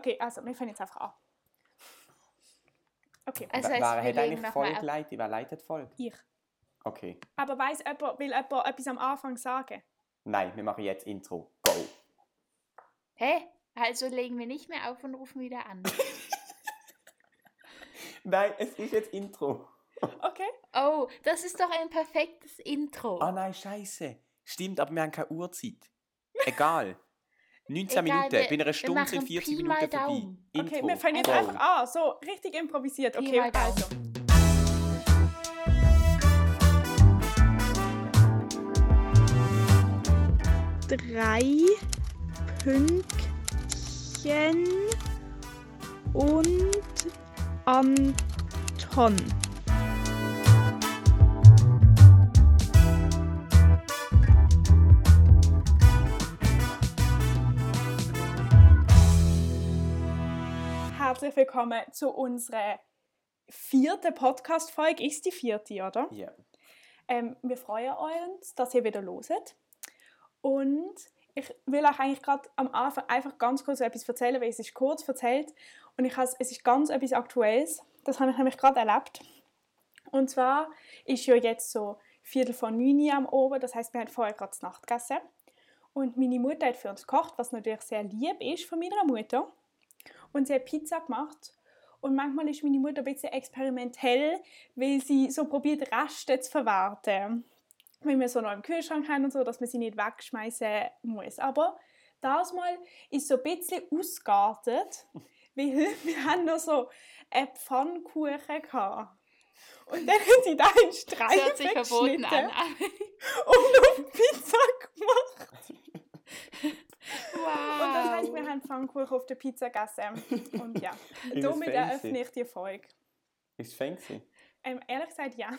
Okay, also wir fangen jetzt einfach an. Okay, Also Wer wer wir hat legen eigentlich nochmal Folge ab. geleitet? Wer leitet Folge? ich. Okay. Aber weiß jemand, will jemand etwas am Anfang sagen? Nein, wir machen jetzt Intro. Go. Hä? Also legen wir nicht mehr auf und rufen wieder an. Nein, es ist jetzt Intro. Okay. Oh, das ist doch ein perfektes Intro. Ah nein, scheiße. Stimmt, aber wir haben keine Uhrzeit. Egal. 19 Egal, Minuten. Bei einer Stunde sind machen 40 Pi Minuten vorbei. Intro. Okay, wir fangen jetzt einfach an. So, richtig improvisiert. Okay, also. Drei Pünktchen und Anton. Herzlich willkommen zu unserer vierten Podcast-Folge. Ist die vierte, oder? Ja. Ähm, wir freuen uns, dass ihr wieder loset. Und ich will euch eigentlich gerade am Anfang einfach ganz kurz etwas erzählen, weil es ist kurz erzählt und ich has, es ist ganz etwas Aktuelles. Das habe ich nämlich gerade erlebt. Und zwar ist ja jetzt so Viertel vor neun am Oben, das heißt, wir haben vorher gerade Nacht gegessen. Und meine Mutter hat für uns gekocht, was natürlich sehr lieb ist von meiner Mutter. Und sie hat Pizza gemacht. Und manchmal ist meine Mutter ein bisschen experimentell, weil sie so probiert, Reste zu verwerten. Wenn wir so noch im Kühlschrank haben und so, dass man sie nicht wegschmeißen muss. Aber das Mal ist so ein bisschen ausgeartet, weil wir haben noch so einen Pfannkuchen gehabt. Und dann hat sie da in Streifen hört sich verboten geschnitten an. und auf Pizza gemacht. wow. Und das heisst, wir haben Pfannkuchen auf der Pizza gegessen. Und ja, Ist es damit eröffne ich die Folge. Ist fancy. Ähm, ehrlich gesagt, ja.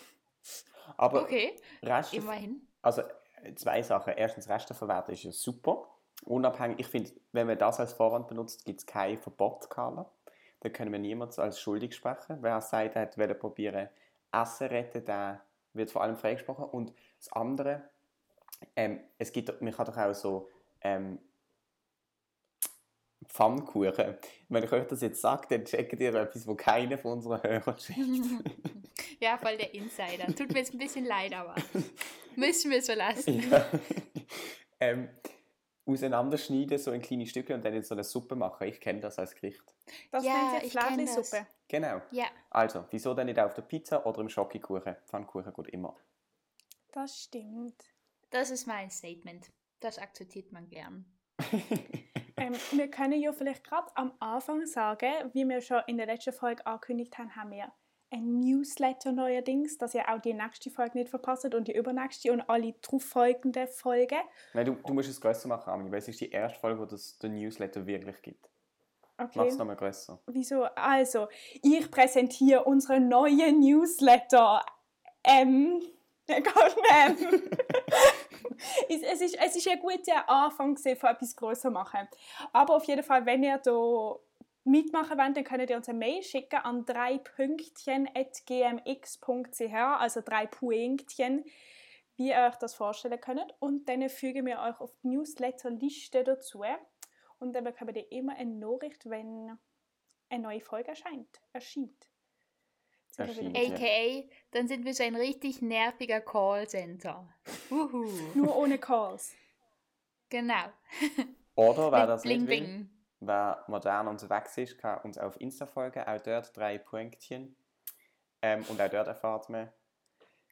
Aber Okay, Reste, immerhin. also äh, zwei Sachen. Erstens, Reste verwerten ist ja super. Unabhängig, ich finde, wenn man das als Vorwand benutzt, gibt es kein Verbot, Carla. Da können wir niemanden als schuldig sprechen. Wer sagt, er wollte probieren, Essen retten, der wird vor allem freigesprochen. Und das andere, ähm, es gibt, man kann doch auch so ähm, Pfannkuchen. Wenn ich euch das jetzt sage, dann checkt ihr etwas, wo keiner von unseren Hörern checkt. ja, voll der Insider. Tut mir jetzt ein bisschen leid, aber müssen wir so lassen. ja. ähm, auseinanderschneiden, so in kleine Stücke und dann in so eine Suppe machen. Ich kenne das als Gericht. Das Ja, nennt sich Fläschlisuppe. Genau. Ja, Also, wieso denn nicht auf der Pizza oder im Schokokuchen? Pfannkuchen geht immer. Das stimmt. das ist mein Statement. Das akzeptiert man gern. Ähm, wir können ja vielleicht gerade am Anfang sagen, wie wir schon in der letzten Folge angekündigt haben, haben wir ein Newsletter neuerdings, dass ihr auch die nächste Folge nicht verpasst und die übernächste und alle darauffolgenden Folgen. Nein, du, du musst es grösser machen, Armin, weil es ist die erste Folge, wo es den Newsletter wirklich gibt. Mach Okay. es nochmal grösser. Wieso? Also, ich präsentiere unseren neuen Newsletter. Ähm, Gott, ähm. es, ist, es ist ein guter Anfang von etwas größer machen. Aber auf jeden Fall, wenn ihr da mitmachen wollt, dann könnt ihr uns eine Mail schicken an drei Pünktchen.gmx.ch, also drei Pünktchen, wie ihr euch das vorstellen könnt. Und dann fügen wir euch auf die Newsletter-Liste dazu. Und dann bekommt ihr immer eine Nachricht, wenn eine neue Folge erscheint, erscheint. AKA, dann sind wir so ein richtig nerviger Callcenter. Uhu. Nur ohne Calls. Genau. Oder, wer das bling nicht will, bling. wer modern unterwegs ist, kann uns auf Insta folgen, auch dort drei Punktchen. Ähm, und auch dort erfahrt man,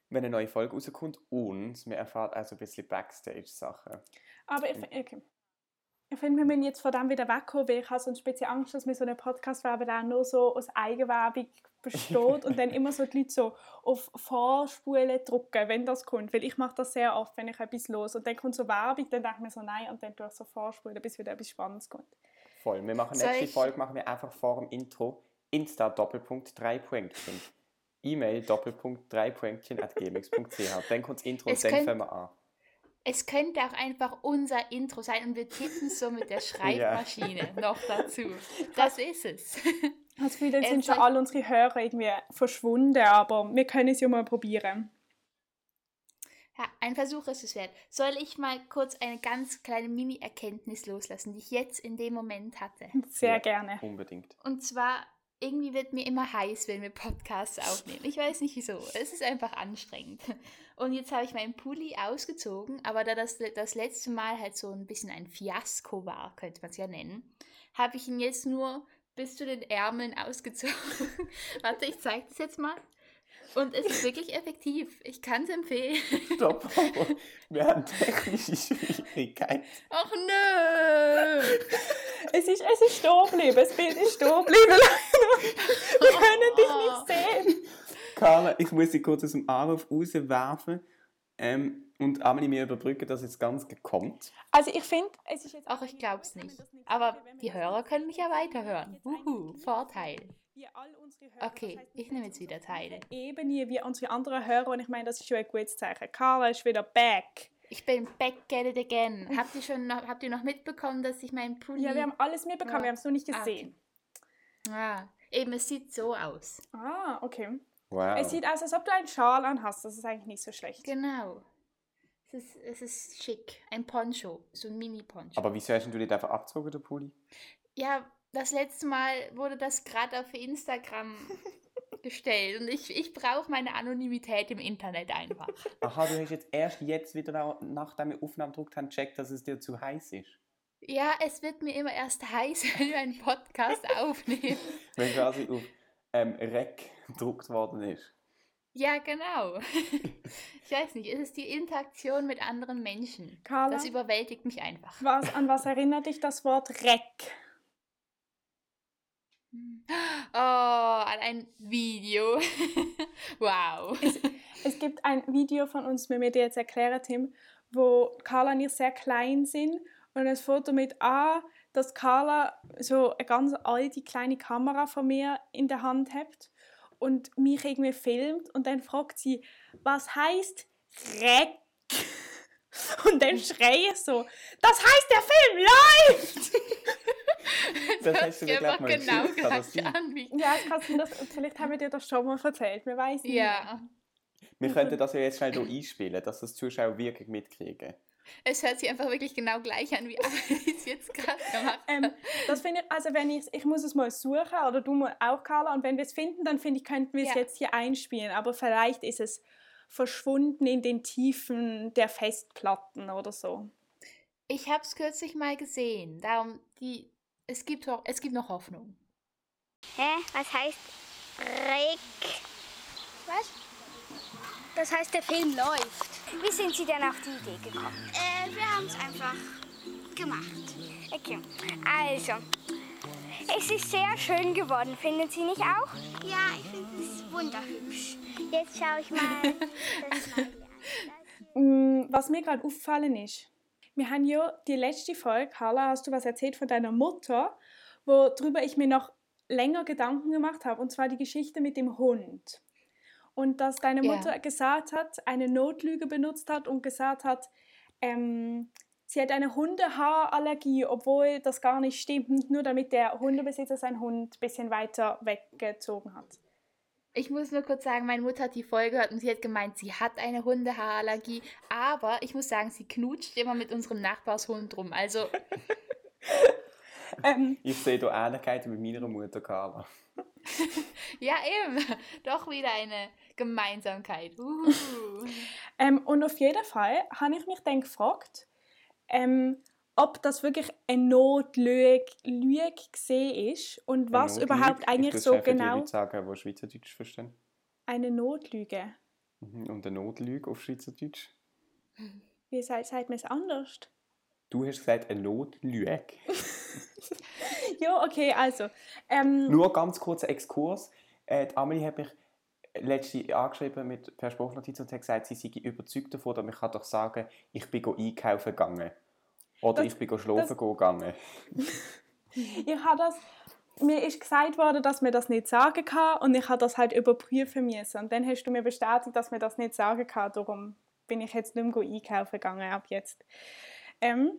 wenn eine neue Folge rauskommt und man erfahrt auch so ein bisschen Backstage-Sachen. Aber ich, okay. Ich finde, wir müssen jetzt von dem wieder wegkommen, weil ich habe sonst ein bisschen Angst, dass wir so einen Podcast werden, der nur so aus Eigenwerbung besteht und dann immer so die Leute so auf Vorspulen drücken, wenn das kommt. Weil ich mache das sehr oft, wenn ich etwas los und dann kommt so Werbung, dann denke ich mir so nein und dann tue ich so vorspulen, bis wieder etwas Spannendes kommt. Voll. Wir machen nächste ich- Folge machen wir einfach vor dem Intro Insta Doppelpunkt drei Punktchen. E-Mail Doppelpunkt drei Punktchen at gmx.ch. Dann kommt das Intro Es und dann fangen wir an. Es könnte auch einfach unser Intro sein und wir tippen so mit der Schreibmaschine noch dazu. Das ist es. Das Gefühl, dann Es sind schon alle unsere Hörer irgendwie verschwunden, aber wir können es ja mal probieren. Ja, ein Versuch ist es wert. Soll ich mal kurz eine ganz kleine Mini-Erkenntnis loslassen, die ich jetzt in dem Moment hatte? Sehr Ja. gerne. Unbedingt. Und zwar, irgendwie wird mir immer heiß, wenn wir Podcasts aufnehmen. Ich weiß nicht wieso. Es ist einfach anstrengend. Und jetzt habe ich meinen Pulli ausgezogen, aber da das das letzte Mal halt so ein bisschen ein Fiasko war, könnte man es ja nennen, habe ich ihn jetzt nur bis zu den Ärmeln ausgezogen. Warte, ich zeige das jetzt mal. Und es ist wirklich effektiv. Ich kann es empfehlen. Stopp. Wir haben technische Schwierigkeiten. Ach nö! Es ist, es ist stehen geblieben. Das Bild ist stehen geblieben. Wir können dich nicht sehen. Carla, ich muss sie kurz aus dem Anruf rauswerfen ähm, und Amelie mir überbrücken, dass es ganz kommt. Also ich finde, es ist jetzt... Ach, ich glaub's nicht. Aber die Hörer können mich ja weiterhören. Uhu, Vorteil. Wir all unsere Hörer, Okay, ich nehme jetzt wieder teil. Ebene wie unsere anderen Hörer und ich meine, das ist schon ein gutes Zeichen. Carla ist wieder back. Ich bin back at it again. Habt ihr schon noch, habt ihr noch mitbekommen, dass ich meinen Pulli... Ja, wir haben alles mitbekommen, Ja. wir haben es nur nicht Ah, okay. gesehen. Ah, eben, es sieht so aus. Ah, okay. Wow. Es sieht aus, als ob du einen Schal anhast. Das ist eigentlich nicht so schlecht. Genau. Es ist, es ist schick. Ein Poncho. So ein Mini-Poncho. Aber wieso hast du nicht einfach abgezogen, der Pulli? Ja, das letzte Mal wurde das gerade auf Instagram gestellt. Und ich, ich brauche meine Anonymität im Internet einfach. Aha, du hast jetzt erst jetzt wieder nach- nachdem wir Aufnahmen gedruckt haben, gecheckt, dass es dir zu heiß ist. Ja, es wird mir immer erst heiß, wenn wir einen Podcast aufnehmen. Wenn quasi auf ähm, Rec gedruckt worden ist. Ja, genau. Ich weiß nicht, es ist die Interaktion mit anderen Menschen. Carla, Das überwältigt mich einfach. was, an was erinnert dich das Wort Reck? Oh, an ein Video. wow. Es gibt ein Video von uns, wir dir jetzt erklären, Tim, wo Carla und ich sehr klein sind und ein Foto mit A, dass Carla so eine ganz alte kleine Kamera von mir in der Hand hat und mich irgendwie filmt und dann fragt sie, was heißt Reck? Und dann schreie ich so, das heißt, der Film läuft! Das hast du mir, mal genau kann das gleich an wie. Ja, du das, vielleicht haben wir dir das schon mal erzählt, wir weiß nicht. Ja, Wir könnten das ja jetzt schnell hier einspielen, dass das die Zuschauer wirklich mitkriegen. es hört sich einfach wirklich genau gleich an, wie Amelie es jetzt gerade gemacht hat. Ähm, das finde ich, also wenn ich, ich muss es mal suchen, oder du mal auch, Carla, und wenn wir es finden, dann finde ich, könnten wir es Ja. jetzt hier einspielen, aber vielleicht ist es verschwunden in den Tiefen der Festplatten oder so. Ich habe es kürzlich mal gesehen. Darum, die, es, gibt, es gibt noch Hoffnung. Hä? Was heißt Rick? Was? Das heißt, der Film läuft. Wie sind Sie denn auf die Idee gekommen? Äh, wir haben es einfach gemacht. Okay, also. Es ist sehr schön geworden, finden Sie nicht auch? Ja, ich finde es wunderhübsch. Jetzt schaue ich mal das Smiley an. Mm, Was mir gerade aufgefallen ist, wir haben ja die letzte Folge, Carla, hast du was erzählt von deiner Mutter, worüber ich mir noch länger Gedanken gemacht habe, und zwar die Geschichte mit dem Hund. Und dass deine. Mutter gesagt hat, eine Notlüge benutzt hat und gesagt hat, ähm, sie hat eine Hundehaarallergie, obwohl das gar nicht stimmt, nur damit der Hundebesitzer seinen Hund ein bisschen weiter weggezogen hat. Ich muss nur kurz sagen, meine Mutter hat die Folge gehört und sie hat gemeint, sie hat eine Hundehaarallergie. Aber ich muss sagen, sie knutscht immer mit unserem Nachbarshund rum. Also, Ähm, Ich sehe hier Ähnlichkeiten mit meiner Mutter, Carla. ja eben, doch wieder eine Gemeinsamkeit. Uh. Ähm, und auf jeden Fall habe ich mich dann gefragt, ähm, ob das wirklich eine Notlüge Lüge gesehen ist und was überhaupt eigentlich ich so Die genau Leute sagen, die Schweizerdeutsch verstehen. eine Notlüge. Mhm. Und eine Notlüge auf Schweizerdeutsch. Wie sagt, sagt man es anders? Du hast gesagt, eine Notlüge. Ja, okay, also. Ähm, Nur ganz kurzer Exkurs. Äh, die Amelie hat mich letzte angeschrieben mit per Sprachnotiz und hat gesagt, sie sei überzeugt davon, dass ich kann doch sagen, ich bin einkaufen gegangen. Oder Das- ich bin schlafen gegangen. ich habe das. Mir ist gesagt worden, dass man das nicht sagen kann und ich habe das halt überprüfen müssen. Und dann hast du mir bestätigt, dass man das nicht sagen kann. Darum bin ich jetzt nicht mehr einkaufen gegangen ab jetzt. Ähm,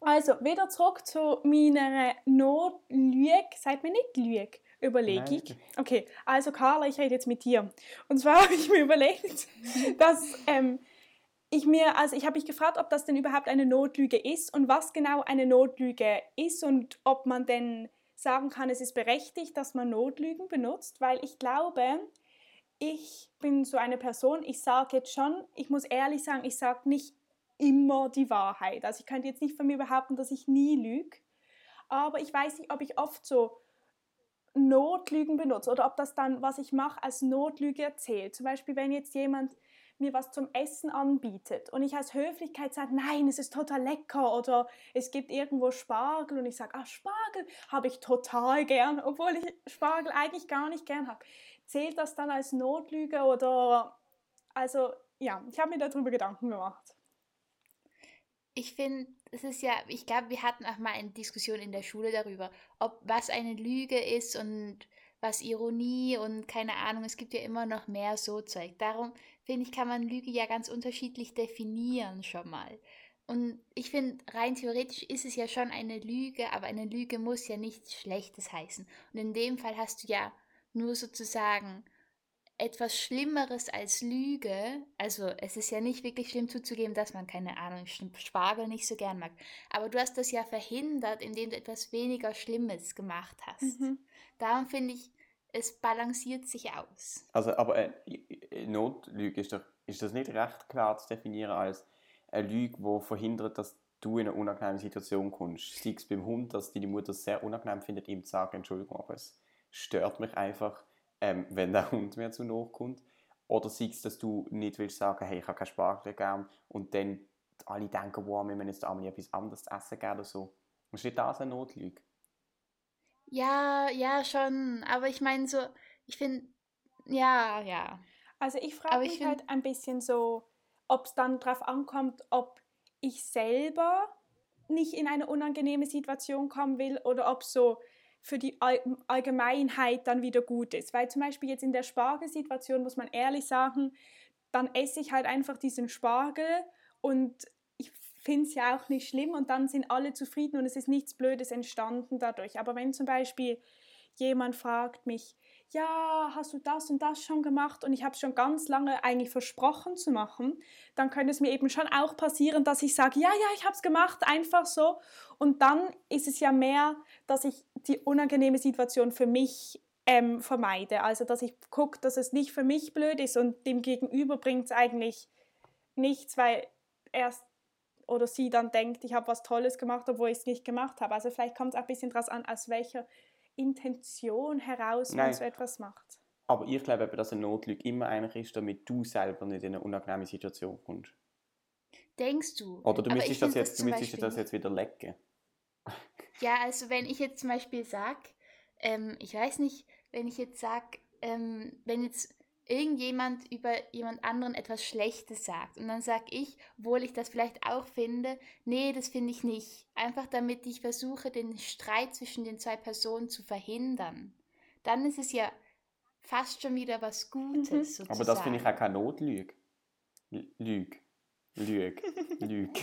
also, wieder zurück zu meiner Notlüge. Sagt mir nicht Lüge? Überlegung. Nein. Okay, also Carla, ich rede jetzt mit dir. Und zwar habe ich mir überlegt, dass ähm, ich mir, also ich habe mich gefragt, ob das denn überhaupt eine Notlüge ist und was genau eine Notlüge ist und ob man denn sagen kann, es ist berechtigt, dass man Notlügen benutzt, weil ich glaube, ich bin so eine Person, ich sage jetzt schon, ich muss ehrlich sagen, ich sage nicht immer die Wahrheit. Also ich könnte jetzt nicht von mir behaupten, dass ich nie lüge, aber ich weiß nicht, ob ich oft so Notlügen benutze oder ob das dann, was ich mache, als Notlüge erzählt. Zum Beispiel, wenn jetzt jemand mir was zum Essen anbietet und ich als Höflichkeit sage, nein, es ist total lecker oder es gibt irgendwo Spargel und ich sage, ah, Spargel habe ich total gern, obwohl ich Spargel eigentlich gar nicht gern habe. Zählt das dann als Notlüge oder, also ja, ich habe mir darüber Gedanken gemacht. Ich finde, es ist ja, ich glaube, wir hatten auch mal eine Diskussion in der Schule darüber, ob was eine Lüge ist und was Ironie und keine Ahnung, es gibt ja immer noch mehr so Zeug. Darum finde ich, kann man Lüge ja ganz unterschiedlich definieren schon mal. Und ich finde, rein theoretisch ist es ja schon eine Lüge, aber eine Lüge muss ja nichts Schlechtes heißen. Und in dem Fall hast du ja nur sozusagen etwas Schlimmeres als Lüge, also es ist ja nicht wirklich schlimm zuzugeben, dass man keine Ahnung, Spargel nicht so gern mag, aber du hast das ja verhindert, indem du etwas weniger Schlimmes gemacht hast. Mhm. Darum finde ich, es balanciert sich aus. Also, aber äh, Notlüge ist doch, ist das nicht recht klar zu definieren als eine Lüge, die verhindert, dass du in eine unangenehme Situation kommst. Sei es beim Hund, dass deine Mutter es sehr unangenehm findet, ihm zu sagen, Entschuldigung, aber es stört mich einfach ähm, wenn der Hund mir zu nahe kommt. Oder sei es, dass du nicht willst sagen, hey, ich habe keinen Spargel gern und dann alle denken, wow, wir müssen jetzt einmal etwas anderes zu essen geben oder so. Ist nicht das eine Notlüge? Ja, ja, schon. Aber ich meine so, ich finde, ja, ja. Also ich frage mich find, halt ein bisschen so, ob es dann darauf ankommt, ob ich selber nicht in eine unangenehme Situation kommen will oder ob so für die Allgemeinheit dann wieder gut ist. Weil zum Beispiel jetzt in der Spargelsituation muss man ehrlich sagen, dann esse ich halt einfach diesen Spargel und ich finde es ja auch nicht schlimm und dann sind alle zufrieden und es ist nichts Blödes entstanden dadurch. Aber wenn zum Beispiel jemand fragt mich, ja, hast du das und das schon gemacht und ich habe es schon ganz lange eigentlich versprochen zu machen, dann könnte es mir eben schon auch passieren, dass ich sage, ja, ja, ich habe es gemacht, einfach so. Und dann ist es ja mehr, dass ich die unangenehme Situation für mich ähm, vermeide. Also, dass ich gucke, dass es nicht für mich blöd ist und dem Gegenüber bringt es eigentlich nichts, weil er oder sie dann denkt, ich habe was Tolles gemacht, obwohl ich es nicht gemacht habe. Also vielleicht kommt es ein bisschen daraus an, aus welcher Intention heraus man so etwas macht. Aber ich glaube, dass eine Notlüge immer eigentlich ist, damit du selber nicht in eine unangenehme Situation kommst. Denkst du? Oder du müsstest, das jetzt, du müsstest das jetzt wieder lecken. Ja, also wenn ich jetzt zum Beispiel sage, ähm, ich weiß nicht, wenn ich jetzt sage, ähm, wenn jetzt irgendjemand über jemand anderen etwas Schlechtes sagt und dann sage ich, obwohl ich das vielleicht auch finde, nee, das finde ich nicht. Einfach damit ich versuche, den Streit zwischen den zwei Personen zu verhindern. Dann ist es ja fast schon wieder was Gutes. Mhm. Sozusagen. Aber das finde ich auch keine Notlüge. Lüge. Lüge. Lüge.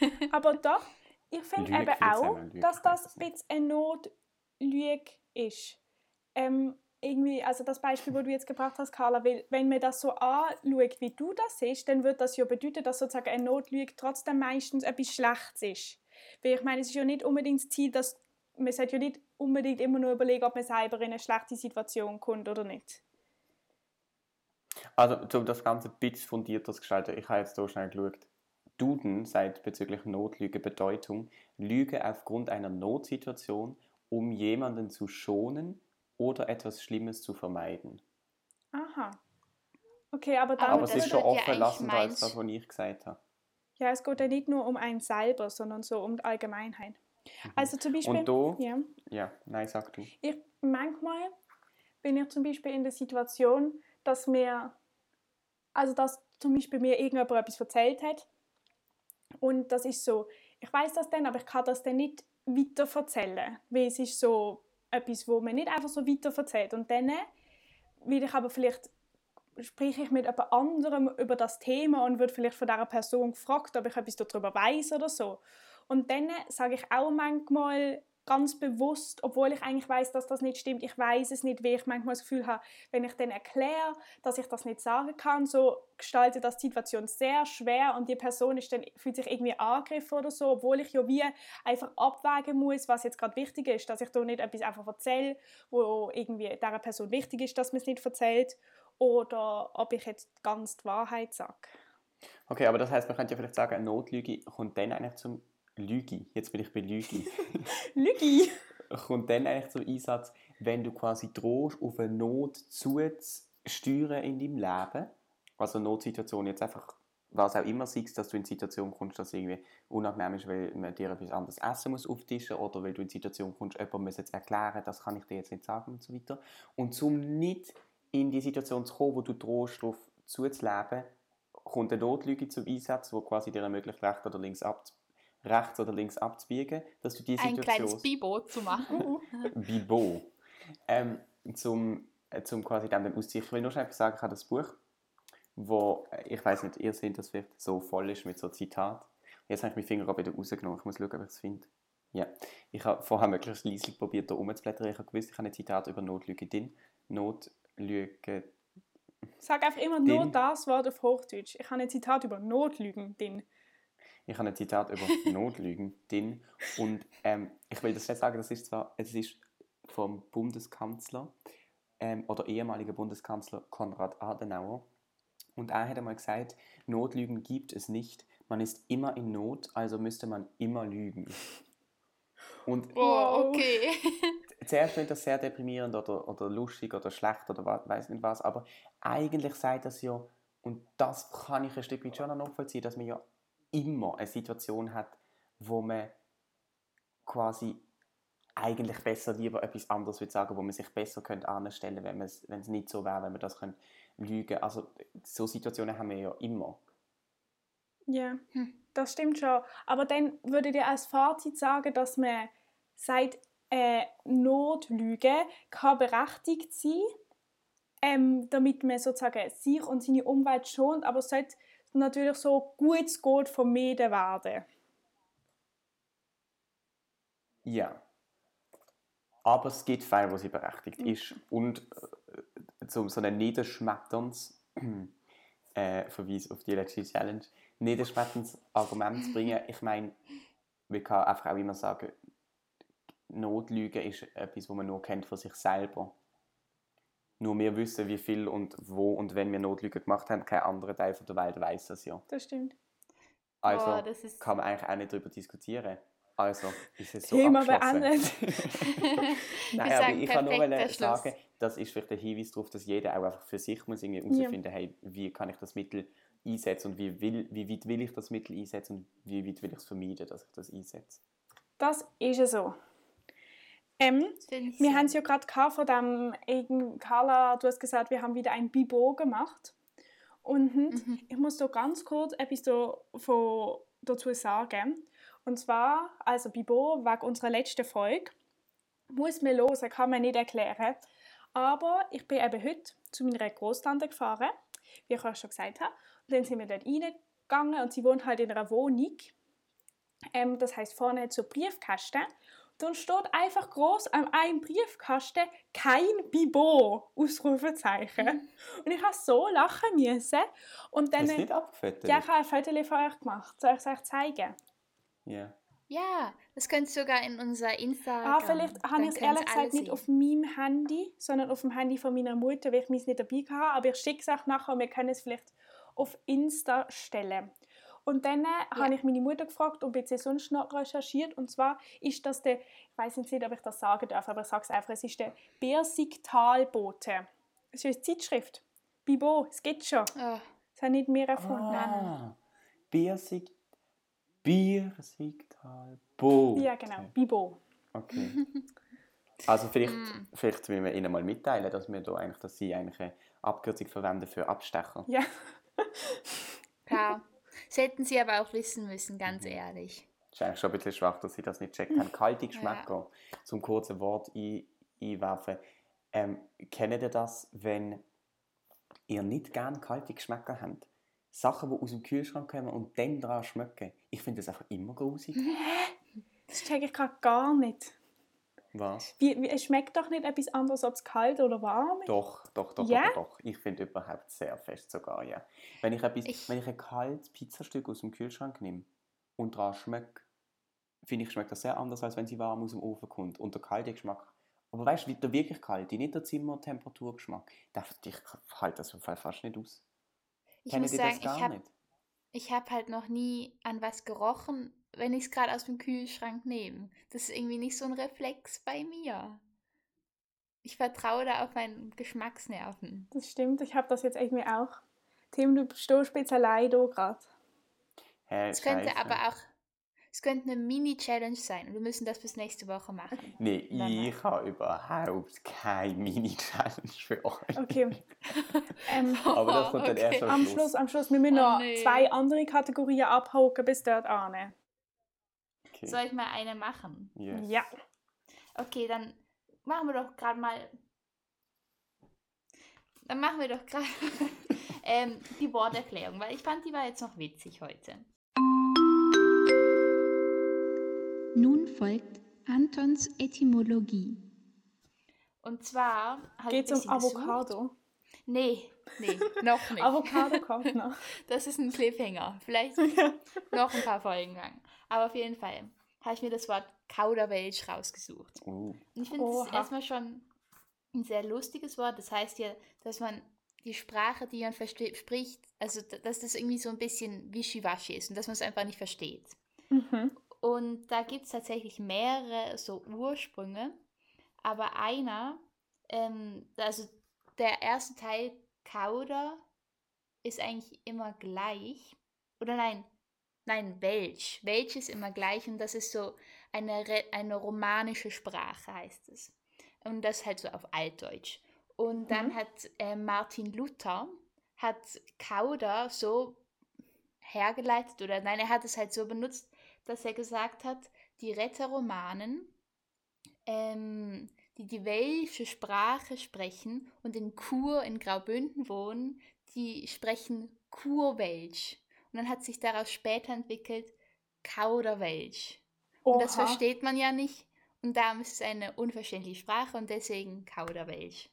Aber doch, ich finde eben auch, dass das ein bisschen eine Notlüge ist. Ähm, irgendwie, also das Beispiel, wo du jetzt gebracht hast, Carla, wenn man das so anschaut, wie du das siehst, dann wird das ja bedeuten, dass sozusagen eine Notlüge trotzdem meistens etwas Schlechtes ist. Weil ich meine, es ist ja nicht unbedingt das Ziel, dass man sollte ja nicht unbedingt immer nur überlegen, ob man selber in eine schlechte Situation kommt oder nicht. Also, um das Ganze ein bisschen fundierter zu gestalten, ich habe jetzt hier schnell geschaut. Duden sagt bezüglich Notlüge Bedeutung, Lüge aufgrund einer Notsituation, um jemanden zu schonen, oder etwas Schlimmes zu vermeiden. Aha. Okay, aber dann... Aber es ist schon offen lassen, als das, was ich gesagt habe. Ja, es geht ja nicht nur um einen selber, sondern so um die Allgemeinheit. Mhm. Also zum Beispiel... Und du? Ja. ja, nein, sag du. Ich, manchmal bin ich zum Beispiel in der Situation, dass mir... Also dass zum Beispiel mir irgendjemand etwas erzählt hat und das ist so, ich weiß das dann, aber ich kann das dann nicht weiter erzählen, weil es ist so etwas, wo man nicht einfach so weiter erzählt. Und dann will ich aber vielleicht spreche ich mit jemand anderem über das Thema und wird vielleicht von dieser Person gefragt, ob ich etwas darüber weiß oder so. Und dann sage ich auch manchmal ganz bewusst, obwohl ich eigentlich weiß, dass das nicht stimmt, ich weiß es nicht, wie ich manchmal das Gefühl habe, wenn ich dann erkläre, dass ich das nicht sagen kann, so gestaltet das die Situation sehr schwer und die Person ist dann, fühlt sich irgendwie angegriffen oder so, obwohl ich ja wie einfach abwägen muss, was jetzt gerade wichtig ist, dass ich da nicht etwas einfach erzähle, wo irgendwie dieser Person wichtig ist, dass man es nicht erzählt oder ob ich jetzt ganz die Wahrheit sage. Okay, aber das heißt, man könnte ja vielleicht sagen, eine Notlüge kommt dann eigentlich zum Lüge. Jetzt bin ich bei Lüge. Lüge? kommt dann eigentlich zum Einsatz, wenn du quasi drohst, auf eine Not zuzusteuern in deinem Leben. Also eine Notsituation jetzt einfach, was auch immer siehst, dass du in Situation kommst, dass irgendwie unangenehm ist, weil man dir etwas anderes essen muss auftischen oder weil du in Situation kommst, jemand muss jetzt erklären, das kann ich dir jetzt nicht sagen und so weiter. Und zum nicht in die Situation zu kommen, wo du drohst, darauf zuzuleben, kommt eine Notlüge zum Einsatz, wo quasi dir ermöglicht, rechts oder links, ab, rechts oder links abzubiegen, dass du die Situation... Ein kleines Bibo zu machen. Bibo. Ähm, zum, äh, zum quasi dem ausziehen. Ich will nur schnell sagen, ich habe das Buch, wo, äh, ich weiß nicht, ihr seht, das vielleicht so voll ist mit so Zitat. Jetzt habe ich meinen Finger gerade wieder rausgenommen. Ich muss schauen, ob ich es finde. Ja, ich habe vorher möglichst leislich probiert, da rumzublättern. Ich habe gewusst, ich habe ein Zitat über Notlüge drin. Notlüge Sag einfach immer nur das Wort auf Hochdeutsch. Ich habe ein Zitat über Notlügen drin. Ich habe ein Zitat über Notlügen drin. Und ähm, ich will das nicht sagen, das ist zwar, es ist vom Bundeskanzler ähm, oder ehemaliger Bundeskanzler Konrad Adenauer. Und er hat einmal gesagt, Notlügen gibt es nicht. Man ist immer in Not, also müsste man immer lügen. Und oh, okay. zuerst klingt das sehr deprimierend oder, oder lustig oder schlecht oder weiß nicht was, aber eigentlich sagt das ja, und das kann ich ein Stück weit schon nachvollziehen, dass man ja immer eine Situation hat, wo man quasi eigentlich besser lieber etwas anderes würde sagen, wo man sich besser könnte anstellen, wenn es wenn es nicht so wäre, wenn man das könnte lügen. Also so Situationen haben wir ja immer. Ja, hm. das stimmt schon. Aber dann würde ich als Fazit sagen, dass man seit äh, Notlüge kann berechtigt sein, ähm, damit man sozusagen sich und seine Umwelt schont, aber sollte natürlich so gut es geht vermieden werden. Ja. Aber es gibt Fälle, wo sie berechtigt ist. Und äh, zum so einen Niederschmetterns äh, Verweis auf die letzte Challenge, Niederschmetterns Argument zu bringen, ich meine, man kann einfach auch immer sagen, Notlüge ist etwas, was man nur kennt von sich selber. Nur wir wissen, wie viel und wo und wenn wir Notlüge gemacht haben. Kein anderer Teil der Welt weiß das ja. Das stimmt. Also oh, das ist... kann man eigentlich auch nicht darüber diskutieren. Also ist es so Thema beendet. Nein, aber ich kann nur sagen, das ist vielleicht ein Hinweis darauf, dass jeder auch einfach für sich muss herausfinden, ja. hey, wie kann ich das Mittel einsetzen und wie, will, wie weit will ich das Mittel einsetzen und wie weit will ich es vermeiden, dass ich das einsetze. Das ist so. Ähm, wir haben es ja gerade von dem, Carla, du hast gesagt, wir haben wieder ein Bibo gemacht. Und mhm. ich muss da ganz kurz etwas von, dazu sagen. Und zwar, also Bibo, wegen unserer letzten Folge, muss man hören, kann man nicht erklären. Aber ich bin eben heute zu meiner Großtante gefahren, wie ich euch schon gesagt habe. Und dann sind wir dort reingegangen und sie wohnt halt in einer Wohnung. Ähm, das heißt vorne so Briefkasten dann steht einfach groß an einem Briefkasten kein Bibo Ausrufezeichen. Mhm. und ich habe so lachen müssen. Und dann Hast du nicht abgefotet? ja ich habe ein Foto von euch gemacht. Soll ich es euch zeigen? Ja. Ja das könnt ihr sogar in unser Instagram ah vielleicht habe ich es ehrlich gesagt nicht auf meinem Handy sondern auf dem Handy von meiner Mutter weil ich mich nicht dabei hatte aber ich schicke es euch nachher und wir können es vielleicht auf Insta stellen und dann äh, ja. habe ich meine Mutter gefragt und sie sonst noch recherchiert. Und zwar ist das der, ich weiß nicht, ob ich das sagen darf, aber ich sage es einfach, es ist der Bersigtalbote. Es ist eine Zeitschrift. Bibo, es geht schon. Oh. Das habe nicht mehr erfunden. Ah, Bersig, Biersigtalbo. Ja, genau, Bibo. Okay. Also vielleicht, mm. vielleicht will wir Ihnen mal mitteilen, dass wir da eigentlich, dass Sie eigentlich eine Abkürzung verwenden für Abstecher. Ja. ja. Das hätten sie aber auch wissen müssen, ganz mhm. ehrlich. Es ist eigentlich schon ein bisschen schwach, dass sie das nicht checkt haben. Kalte Geschmäcker, ja. zum kurzen Wort ein, einwerfen. Ähm, kennt ihr das, wenn ihr nicht gerne kalte Geschmäcker habt? Sachen, die aus dem Kühlschrank kommen und dann daran schmecken. Ich finde das einfach immer grusig. Das check ich gerade gar nicht. Was? Wie, wie, es schmeckt doch nicht etwas anderes, ob es kalt oder warm ist. Doch, doch, doch, Ja? doch, doch. Ich finde überhaupt sehr fest sogar, ja. Wenn ich, etwas, Ich- wenn ich ein kaltes Pizzastück aus dem Kühlschrank nehme und daran schmecke, finde ich, schmeckt das sehr anders, als wenn sie warm aus dem Ofen kommt. Und der kalte Geschmack, aber weißt du, der wirklich kalte, nicht der Zimmertemperaturgeschmack, ich halte das im Fall fast nicht aus. Ich Kennen muss sagen, das gar ich habe nicht? ich hab halt noch nie an was gerochen, wenn ich es gerade aus dem Kühlschrank nehme. Das ist irgendwie nicht so ein Reflex bei mir. Ich vertraue da auf meinen Geschmacksnerven. Das stimmt, ich habe das jetzt irgendwie auch. Tim, du stehst jetzt allein da gerade. Hä, Es könnte Scheisse. aber auch, es könnte eine Mini-Challenge sein und wir müssen das bis nächste Woche machen. Nee, ich habe überhaupt keine Mini-Challenge für euch. Okay. ähm, Aber das kommt dann erst am am Schluss. Schluss, am Schluss, wir müssen Oh, noch nee. zwei andere Kategorien abhaken bis dort an. Okay. Soll ich mal eine machen? Yes. Ja. Okay, dann machen wir doch gerade mal. Dann machen wir doch gerade ähm, die Worterklärung, weil ich fand, die war jetzt noch witzig heute. Nun folgt Antons Etymologie. Und zwar habe Geht es um gesucht. Avocado? Nee, nee, noch nicht. Avocado kommt noch. Das ist ein Cliffhanger. Vielleicht noch ein paar Folgen lang. Aber auf jeden Fall habe ich mir das Wort Kauderwelsch rausgesucht. Uh, Und ich finde, Oha. erstmal schon ein sehr lustiges Wort. Das heißt ja, dass man die Sprache, die man spricht, also dass das irgendwie so ein bisschen wischiwaschi ist und dass man es einfach nicht versteht. Mhm. Und da gibt es tatsächlich mehrere so Ursprünge, aber einer, ähm, also der erste Teil Kauder ist eigentlich immer gleich. Oder nein, nein, Welsch. Welsch ist immer gleich und das ist so eine, eine romanische Sprache, heißt es. Und das halt so auf Altdeutsch. Und dann Mhm. hat äh, Martin Luther hat Kauder so hergeleitet oder nein, er hat es halt so benutzt, dass er gesagt hat, die Rätoromanen, ähm, die die welsche Sprache sprechen und in Chur in Graubünden wohnen, die sprechen Kurwelsch. Und dann hat sich daraus später entwickelt Kauderwelsch. Und das Oha. versteht man ja nicht. Und darum ist es eine unverständliche Sprache und deswegen Kauderwelsch.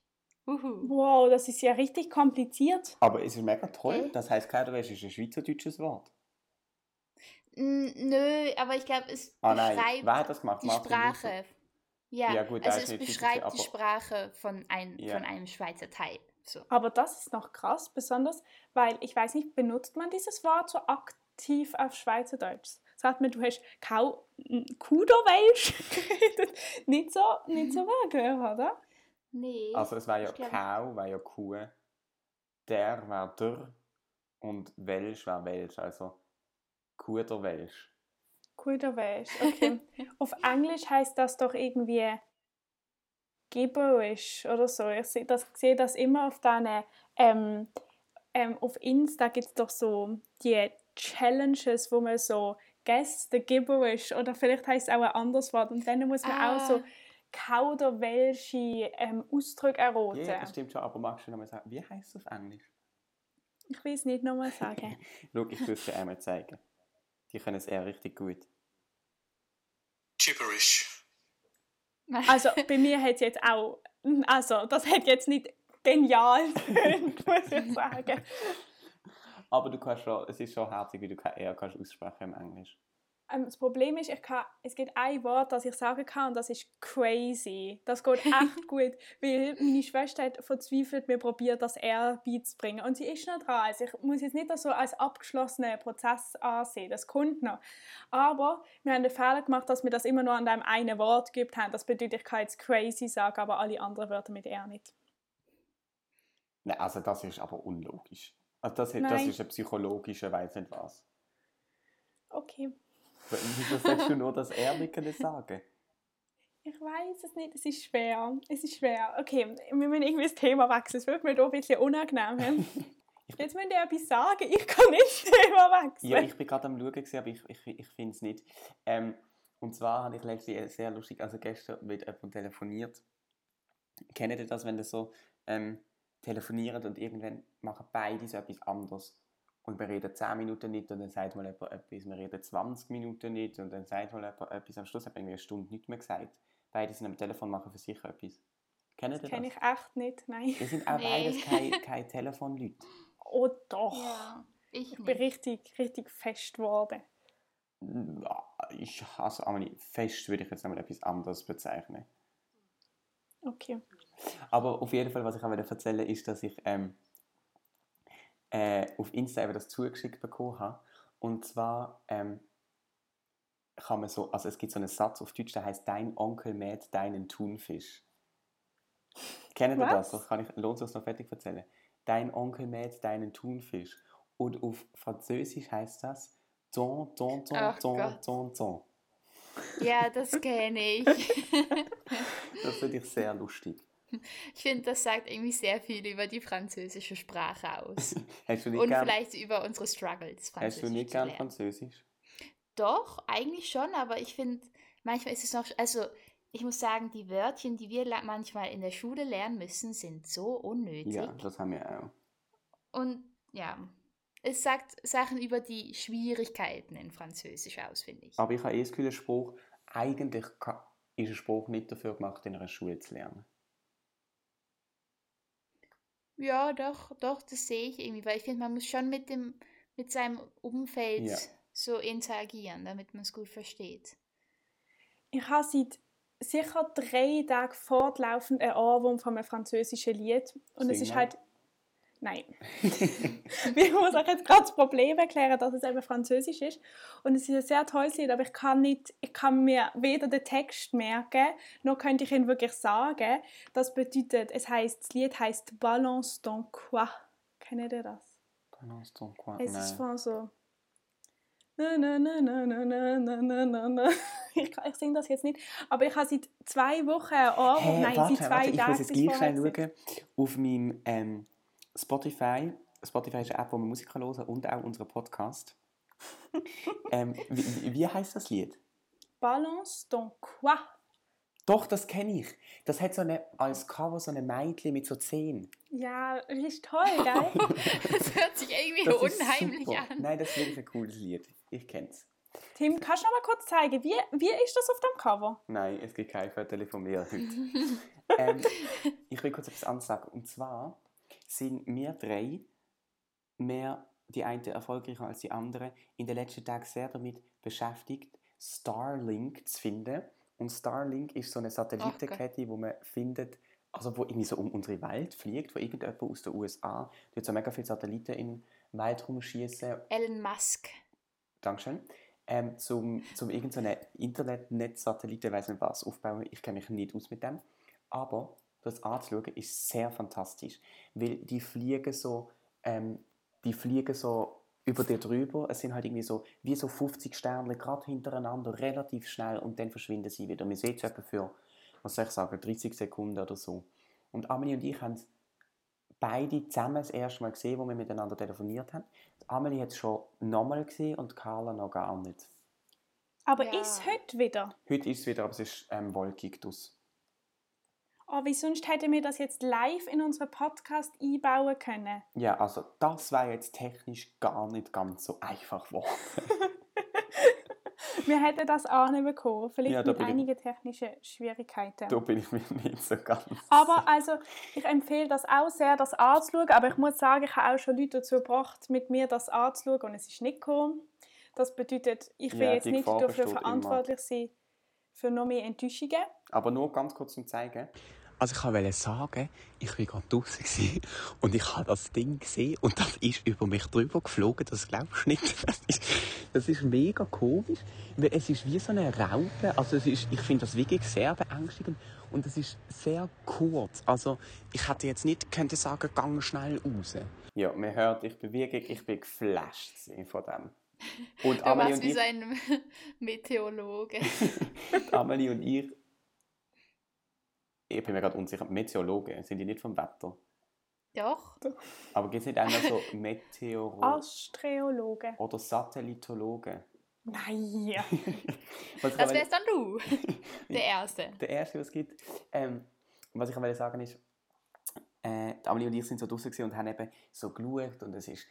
Uhu. Wow, das ist ja richtig kompliziert. aber es ist mega toll. Okay. Das heisst, Kauderwelsch ist ein schweizerdeutsches Wort. N- Nö, aber ich glaube, es Ah beschreibt wer hat das gemacht? die Martin Sprache. Ja, Ja, gut, also ist es beschreibt die Sprache von, ein, Ja. von einem Schweizer Teil. So. Aber das ist noch krass, besonders, weil ich weiß nicht, benutzt man dieses Wort so aktiv auf Schweizerdeutsch? Sagt man, du hast Kau Kuderwelsch geredet? nicht so, nicht so wirklich, oder? Nee. Also es wäre ja Kau, wäre ja Kuh, der wäre der und Welsch wäre Welsch, also Kuh der Welsch. Kuderwelsch, okay. auf Englisch heißt das doch irgendwie gibberish oder so. Ich sehe das, sehe das immer auf deine, ähm, ähm, auf Insta gibt es doch so die Challenges, wo man so Guess the gibberish oder vielleicht heißt es auch ein anderes Wort und dann muss man auch so Ah. kauderwelsche ähm, Ausdrücke erraten. Ja, das stimmt schon, aber magst du noch mal sagen, wie heißt es auf Englisch? ich will es nicht nochmal sagen. Schau, ich will es dir einmal zeigen. Die können es eher richtig gut. Gibberish. Also bei mir hat es jetzt auch, also das hat jetzt nicht genial getönt, muss ich sagen. Aber du kannst schon, es ist schon herzig, wie du kein R kannst aussprechen im Englisch. Ähm, das Problem ist, ich kann, es gibt ein Wort, das ich sagen kann, und das ist crazy. Das geht echt gut, weil meine Schwester hat verzweifelt mir probiert, das R beizubringen. Und sie ist noch dran. Also ich muss jetzt nicht das so als abgeschlossenen Prozess ansehen. Das kommt noch. Aber wir haben den Fehler gemacht, dass wir das immer nur an dem einen Wort geübt haben. Das bedeutet, ich kann jetzt crazy sagen, aber alle anderen Wörter mit R nicht. Nein, also das ist aber unlogisch. Also das, das ist ein psychologischer, weiß nicht was. Okay. Wieso sagst du nur das R nicht sagen? Ich weiß es nicht, es ist schwer. Es ist schwer. Okay, wir müssen irgendwie das Thema wechseln. Es wird mir hier ein bisschen unangenehm. Jetzt müsst ihr etwas sagen. Ich kann nicht das Thema wechseln. Ja, ich bin gerade am Schauen, gewesen, aber ich, ich, ich finde es nicht. Ähm, und zwar habe ich letztlich sehr lustig, also gestern mit jemandem telefoniert. Kennt ihr das, wenn ihr so ähm, telefoniert und irgendwann machen beide so etwas anderes? Und wir reden 10 Minuten nicht und dann sagt mal jemand etwas, wir reden 20 Minuten nicht und dann sagt mal jemand etwas. Am Schluss hat man irgendwie eine Stunde nicht mehr gesagt. beide sind am Telefon, machen für sich etwas. Kennt ihr Das das? kenne ich echt nicht, nein. Wir sind auch Nee. beides keine, keine Telefonleute. Oh doch. Ja, ich Ich bin nicht. richtig, richtig fest geworden. Ich hasse Amelie. Fest würde ich jetzt nochmal etwas anderes bezeichnen. Okay. Aber auf jeden Fall, was ich auch erzählen wollte, ist, dass ich ähm, äh, auf Insta eben das zugeschickt bekommen habe. Und zwar ähm, kann man so, also es gibt so einen Satz auf Deutsch, der heißt Dein Onkel mäht deinen Thunfisch. Kennen ihr das? Kann ich, lohnt sich das noch fertig erzählen? Dein Onkel mäht deinen Thunfisch. Und auf Französisch heißt das Ton, ton, ton, Ach ton, Gott. ton, ton. Ja, das kenne ich. Das finde ich sehr lustig. Ich finde, das sagt irgendwie sehr viel über die französische Sprache aus. Hast du nicht Und gern, vielleicht über unsere Struggles, hast du Französisch nicht gern. Französisch? Doch, eigentlich schon, aber ich finde, manchmal ist es noch, also ich muss sagen, die Wörtchen, die wir manchmal in der Schule lernen müssen, sind so unnötig. Ja, das haben wir auch. Und ja, es sagt Sachen über die Schwierigkeiten in Französisch aus, finde ich. Aber ich habe eh das Gefühl, ein Spruch, eigentlich ist ein Spruch nicht dafür gemacht, in einer Schule zu lernen. Ja, doch, doch, das sehe ich irgendwie, weil ich finde, man muss schon mit dem, mit seinem Umfeld Ja. so interagieren, damit man es gut versteht. Ich habe seit sicher drei Tagen fortlaufend einen Ohrwurm von einem französischen Lied. Und es Sing ist halt. Nein. ich muss euch jetzt gerade das Problem erklären, dass es eben französisch ist. Und es ist ein sehr tolles Lied, aber ich kann, nicht, ich kann mir weder den Text merken, noch könnte ich ihn wirklich sagen. Das bedeutet, es heißt, das Lied heißt Balance ton quoi. Kennt ihr das? Balance ton coin. Es ist von so. Na, na, na, na, na, na, na, na, na, na. Ich, kann- ich singe das jetzt nicht, aber ich habe seit zwei Wochen Ohrwurm. Hey, Nein, warte, seit zwei warte, ich Tagen. muss jetzt gleich schnell schauen. Auf meinem ähm, Spotify, Spotify ist eine App, wo man Musik hören kann und auch unseren Podcast. ähm, wie, wie- heißt das Lied? Balance ton quoi. Doch, das kenne ich. Das hat so eine, als Cover so eine Mädchen mit so Zehen. Ja, das ist toll, gell? Das hört sich irgendwie Das unheimlich an. Nein, das ist wirklich ein cooles Lied. Ich kenne es. Tim, kannst du noch mal kurz zeigen, wie, wie ist das auf dem Cover? Nein, es gibt kein Foto von mir heute. ähm, ich will kurz etwas anderes sagen. Und zwar sind wir drei, mehr die eine erfolgreicher als die andere, in den letzten Tagen sehr damit beschäftigt, Starlink zu finden. Und Starlink ist so eine Satellitenkette, wo man findet, also wo irgendwie so um unsere Welt fliegt, wo irgendjemand aus den USA dort so mega viele Satelliten in den Weltraum schießen Elon Musk. Dankeschön. Ähm, zum, zum irgendeine Internetnetz-Satellite, weiß nicht was, aufbauen. Ich kenne mich nicht aus mit dem. Aber das anzuschauen ist sehr fantastisch, weil die fliegen so, ähm, die fliegen so über dir drüber. Es sind halt irgendwie so, wie so 50 Sterne gerade hintereinander, relativ schnell und dann verschwinden sie wieder. Man sieht es etwa für, was soll ich sagen, 30 Sekunden oder so. Und Amelie und ich haben es beide zusammen das erste Mal gesehen, wo wir miteinander telefoniert haben. Amelie hat es schon nochmal gesehen und Carla noch gar nicht. Aber Ja. ist heute wieder? Heute ist es wieder, aber es ist ähm, wolkig draus. Oh, wie sonst hätten wir das jetzt live in unseren Podcast einbauen können? Ja, also das wäre jetzt technisch gar nicht ganz so einfach geworden. Wir hätten das auch nicht bekommen, vielleicht Ja, mit einigen technischen Schwierigkeiten. da bin ich mir nicht so ganz Aber also, ich empfehle das auch sehr, das anzuschauen. Aber ich muss sagen, ich habe auch schon Leute dazu gebracht, mit mir das anzuschauen und es ist nicht gekommen. Das bedeutet, ich will Ja, jetzt nicht dafür verantwortlich sein für noch mehr Enttäuschungen. Aber nur ganz kurz zum Zeigen. Also ich wollte sagen, ich war gerade draußen und ich habe das Ding gesehen und das ist über mich drüber geflogen, das glaubst du nicht. Das ist, das ist mega komisch, weil es ist wie so eine Raupe, also es ist, ich finde das wirklich sehr beängstigend und es ist sehr kurz, also ich hätte jetzt nicht könnte sagen, gang schnell raus. Ja, man hört, ich bin wirklich, ich bin geflasht von dem. Und Du Amelie und wie ich so ein Meteorologe. Amelie und ich. Ich bin mir gerade unsicher. Meteorologen, sind die nicht vom Wetter? Doch. Aber gibt es nicht noch so Meteorologen Astreologen. oder Satellitologen? Nein. Was ich Das aber- wärst dann du. Der Erste. der erste, was es gibt. Ähm, was ich wollte sagen ist, äh, Amelie und ich sind so draußen und haben eben so geschaut und es ist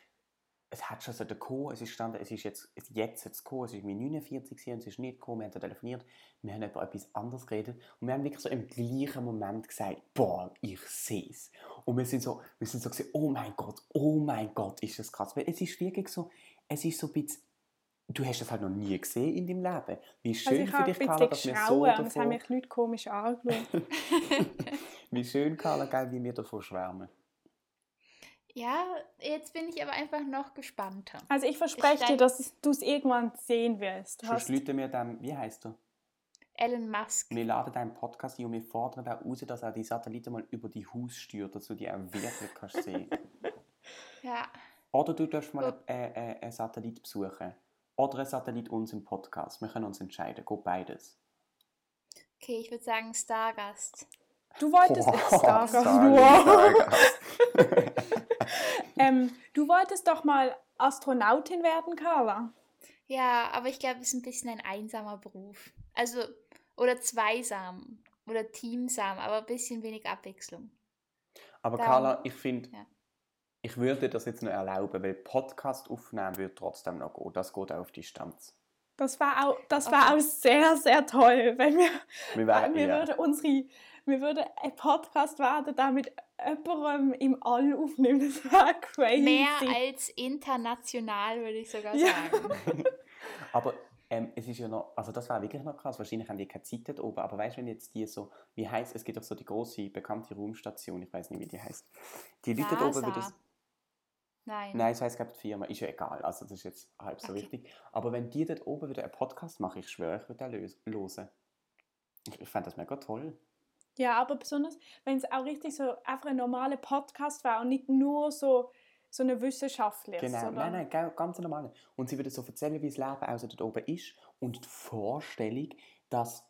es hat schon so gekommen, es ist gestanden, es ist jetzt, es jetzt jetzt gekommen, es ist mit 49 gewesen, und es ist nicht gekommen, wir haben telefoniert, wir haben über etwas anderes geredet und wir haben wirklich so im gleichen Moment gesagt, boah, ich sehe es. Und wir sind so, wir sind so gesehen, oh mein Gott, oh mein Gott, ist das krass. Weil es ist wirklich so, es ist so ein bisschen, du hast das halt noch nie gesehen in deinem Leben. Wie schön Also für dich, Carla, dass wir so und es haben davon, mich Leute komisch angeschaut. wie schön, Carla, wie wir davon schwärmen. Ja, jetzt bin ich aber einfach noch gespannter. Also ich verspreche dir, steig- dass du es irgendwann sehen wirst. Du Sonst hast, mir dem, wie heißt du? Elon Musk. Wir laden deinen Podcast ein und wir fordern auch raus, dass er die Satelliten mal über die Haus steuert, dass du die auch wirklich kannst sehen Ja. Oder du darfst mal einen äh, äh, Satellit besuchen. Oder ein Satellit uns im Podcast. Wir können uns entscheiden. Geht beides. Okay, ich würde sagen Stargast. Du wolltest. Stargast. ähm, du wolltest doch mal Astronautin werden, Carla. Ja, aber ich glaube, es ist ein bisschen ein einsamer Beruf. Also, oder zweisam. Oder teamsam, aber ein bisschen wenig Abwechslung. Aber Darum- Carla, ich finde, Ja. ich würde das jetzt noch erlauben, weil Podcast aufnehmen würde trotzdem noch gehen. Das geht auch auf Distanz. Das war auch, das war auch sehr, sehr toll, wenn wir, Wir, wir, werden, ja. würden unsere, wir würden ein Podcast werden, der mit jemandem im All aufnehmen. Das war crazy. Mehr als international, würde ich sogar Ja. sagen. Aber ähm, es ist ja noch, also das war wirklich noch krass. Wahrscheinlich haben die keine Zeit dort oben. Aber weißt du, wenn jetzt die so, wie heißt es, gibt doch so die große bekannte Raumstation, ich weiß nicht, wie die heißt. Die Leute dort oben, wie das. Nein. Nein, es heisst, glaube die Firma, ist ja egal, also das ist jetzt halb so Okay. wichtig. Aber wenn die dort oben wieder einen Podcast machen, ich schwöre, ich würde den hören. Ich, ich fand das mega toll. Ja, aber besonders, wenn es auch richtig so einfach ein normaler Podcast war und nicht nur so, so eine wissenschaftliche. Genau, sondern, nein, nein, ga- ganz normal. Und sie würde so erzählen, wie das Leben also dort oben ist und die Vorstellung, dass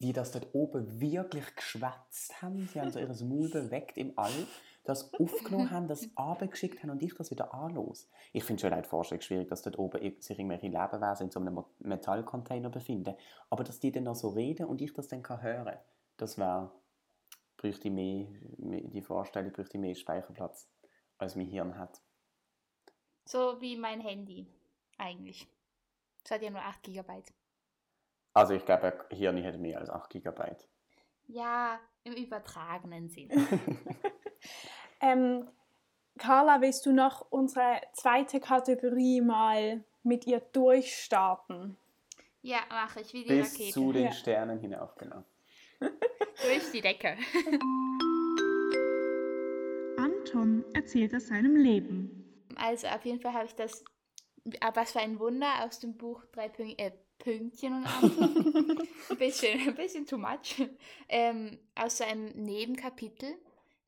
die das dort oben wirklich geschwätzt haben. Sie haben so ihr Maul bewegt im All, das aufgenommen haben, das abgeschickt haben und ich das wieder anlos. Ich finde schon die Vorstellung schwierig, dass dort oben sich irgendwelche Lebewesen in so einem Metallcontainer befinden. Aber dass die dann noch so reden und ich das dann kann hören, das wäre, bräuchte mehr, mehr, die Vorstellung bräuchte mehr Speicherplatz, als mein Hirn hat. So wie mein Handy, eigentlich. Es hat ja nur 8 GB. Also ich glaube, Hirn hätte mehr als 8 GB. Ja, im übertragenen Sinn. Ähm, Carla, willst du noch unsere zweite Kategorie mal mit ihr durchstarten? ja, mache ich wie die Bis Rakete. zu den Ja. Sternen hinauf, genau. Durch die Decke. Anton erzählt aus seinem Leben. Also auf jeden Fall habe ich das, aber was für ein Wunder aus dem Buch Drei Pünktchen, äh, Pünktchen und Anton. ein, bisschen, ein bisschen too much. Ähm, aus so einem Nebenkapitel,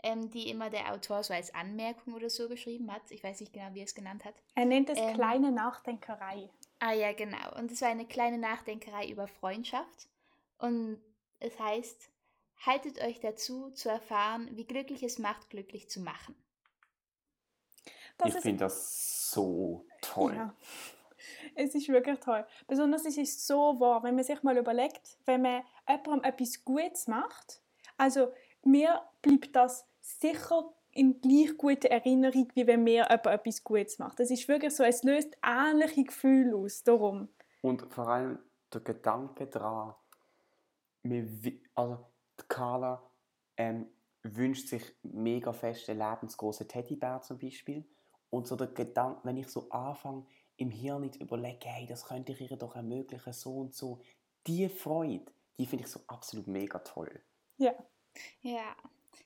ähm, die immer der Autor so als Anmerkung oder so geschrieben hat. Ich weiß nicht genau, wie er es genannt hat. Er nennt es Ähm. kleine Nachdenkerei. Ah ja, genau. Und es war eine kleine Nachdenkerei über Freundschaft. Und es heißt, haltet euch dazu, zu erfahren, wie glücklich es macht, glücklich zu machen. Das ich finde das so toll. Ja. Es ist wirklich toll. Besonders es ist so wahr, wenn man sich mal überlegt, wenn man jemandem etwas Gutes macht, also mir bleibt das sicher in gleich guter Erinnerung, wie wenn mir jemand etwas Gutes macht. Es ist wirklich so, es löst ähnliche Gefühle aus, darum. Und vor allem der Gedanke daran, wir wi- also die Carla ähm, wünscht sich mega fest einen lebensgroßen Teddybär zum Beispiel. Und so der Gedanke, wenn ich so anfange, im Hirn zu überlegen, hey, das könnte ich ihr doch ermöglichen, so und so. Die Freude, die finde ich so absolut mega toll. Ja. Ja.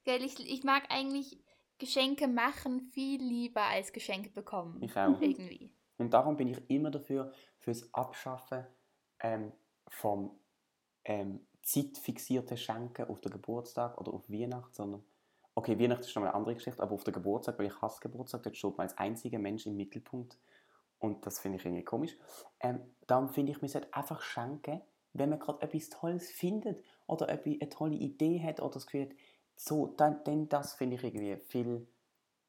Gell, ich, ich mag eigentlich Geschenke machen viel lieber als Geschenke bekommen. Ich auch. Irgendwie. Und darum bin ich immer dafür, fürs Abschaffen ähm, vom ähm, zeitfixierten Schenken auf den Geburtstag oder auf Weihnachten, sondern, okay, Weihnachten ist noch mal eine andere Geschichte, aber auf den Geburtstag, weil ich hasse Geburtstag, dort steht man als einziger Mensch im Mittelpunkt und das finde ich irgendwie komisch. Ähm, darum finde ich, man sollte einfach schenken, wenn man gerade etwas Tolles findet oder eine tolle Idee hat oder das Gefühl hat, so, dann, dann das finde ich irgendwie viel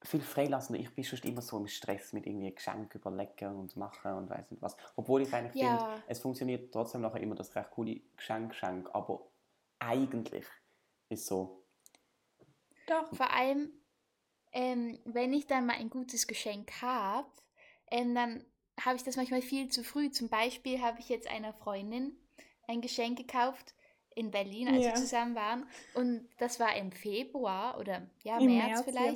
viel freilassender. Ich bin schon immer so im Stress mit irgendwie Geschenk überlegen und machen und weiß nicht was. Obwohl ich eigentlich Ja. finde, es funktioniert trotzdem nachher immer das recht coole Geschenk, Geschenk. Aber eigentlich ist so, Doch. Vor allem, ähm, wenn ich dann mal ein gutes Geschenk habe, ähm, dann habe ich das manchmal viel zu früh. Zum Beispiel habe ich jetzt einer Freundin ein Geschenk gekauft in Berlin, als Ja. wir zusammen waren. Und das war im Februar oder ja, Im März, März, ja.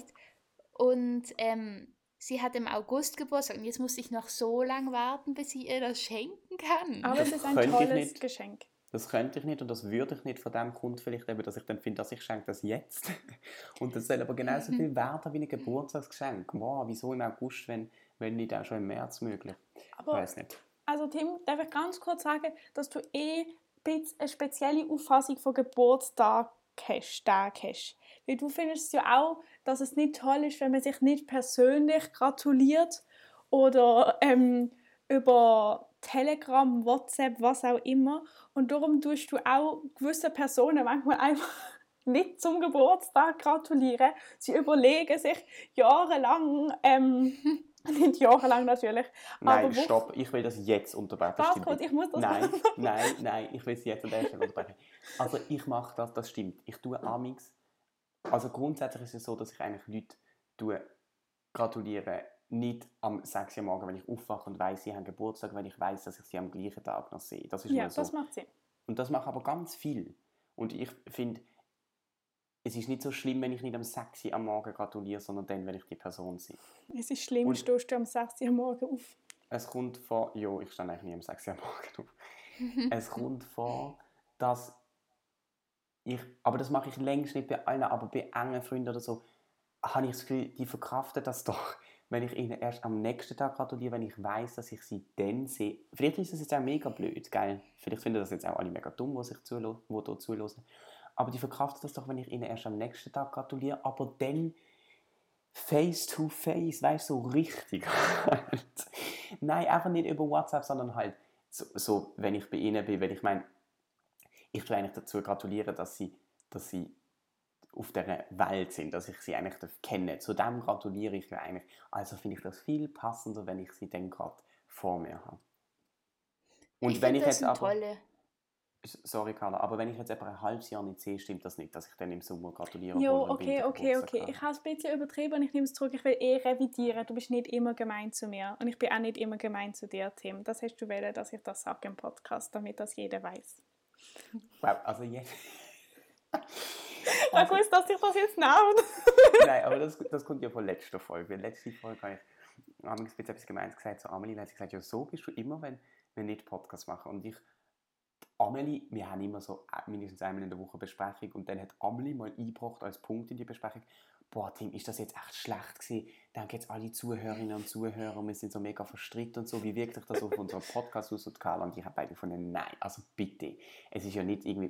Und ähm, sie hat im August Geburtstag und jetzt musste ich noch so lange warten, bis sie ihr das schenken kann. Aber es ist ein könnte ich tolles nicht. Geschenk. Das könnte ich nicht und das würde ich nicht von dem Grund vielleicht eben, dass ich dann finde, dass ich schenke das jetzt. Und das soll aber genauso viel werden wie ein Geburtstagsgeschenk. Wow, wieso im August, wenn, wenn nicht auch schon im März möglich? Ich Aber weiß nicht. Also Tim, darf ich ganz kurz sagen, dass du eh eine spezielle Auffassung von Geburtstag hast, Tag hast. Weil du findest ja auch, dass es nicht toll ist, wenn man sich nicht persönlich gratuliert oder ähm, über Telegram, WhatsApp, was auch immer. Und darum tust du auch gewissen Personen manchmal einfach nicht zum Geburtstag gratulieren. Sie überlegen sich jahrelang, ähm, nicht jahrelang natürlich, Nein, stopp, ich will das jetzt unterbrechen. das stimmt ich muss das Nein, nein, nein, ich will es jetzt an der Stelle unterbrechen. Also ich mache das, das stimmt. Ich tue amix. Also grundsätzlich ist es so, dass ich eigentlich Leute tue, gratuliere, nicht am 6 Uhr morgen, wenn ich aufwache und weiß, sie haben Geburtstag, wenn ich weiß, dass ich sie am gleichen Tag noch sehe. Das ist Ja, so. das macht Sinn. Und das mache aber ganz viel. Und ich finde, es ist nicht so schlimm, wenn ich nicht am 6 Uhr am Morgen gratuliere, sondern dann, wenn ich die Person sehe. Es ist schlimm, Und- stehst du am 6 Uhr morgen auf. Es kommt vor, ja, ich stehe eigentlich nie um 6 Uhr am Morgen auf. es kommt vor, dass ich, aber das mache ich längst nicht bei allen, aber bei engen Freunden oder so, habe ich das Gefühl, die verkraften das doch, wenn ich ihnen erst am nächsten Tag gratuliere, wenn ich weiß, dass ich sie dann sehe. Vielleicht ist das jetzt auch mega blöd, gell? Vielleicht finden das jetzt auch alle mega dumm, die sich zuhören, hier zuhören. Aber die verkraften das doch, wenn ich ihnen erst am nächsten Tag gratuliere, aber dann face to face, weißt du, so richtig. halt. Nein, einfach nicht über WhatsApp, sondern halt so, so wenn ich bei ihnen bin, weil ich meine, ich tue eigentlich dazu gratulieren, dass sie, dass sie auf der Welt sind, dass ich sie eigentlich darf kennen. Zu dem gratuliere ich ja eigentlich. Also finde ich das viel passender, wenn ich sie dann gerade vor mir habe. Und ich wenn ich das jetzt aber, tolle. sorry Carla, aber wenn ich jetzt etwa ein halbes Jahr nicht sehe, stimmt das nicht, dass ich dann im Sommer gratuliere. Im okay, okay, okay. habe. Ich habe es ein bisschen übertrieben und ich nehme es zurück. Ich will eh revidieren. Du bist nicht immer gemein zu mir. Und ich bin auch nicht immer gemein zu dir, Tim. Das hast du wollen, dass ich das sage im Podcast, damit das jeder weiß. Wow, also jetzt. Ich wusste, dass ich das jetzt nervt. Nein, aber das, das kommt ja von letzter Folge. Weil letzte Folge habe ich habe ich etwas Gemeins gesagt zu Amelie. Dann hat sie gesagt, ja, so bist du immer, wenn wir nicht Podcast machen. Und ich, Amelie, wir haben immer so äh, mindestens einmal in der Woche Besprechung und dann hat Amelie mal eingebracht als Punkt in die Besprechung, boah, Tim, ist das jetzt echt schlecht gewesen? Dann jetzt alle Zuhörerinnen und Zuhörer, wir sind so mega verstritten und so. Wie wirkt sich das auf unseren Podcast aus? Und Karl und ich haben beide gefunden, nein, also bitte. Es ist ja nicht irgendwie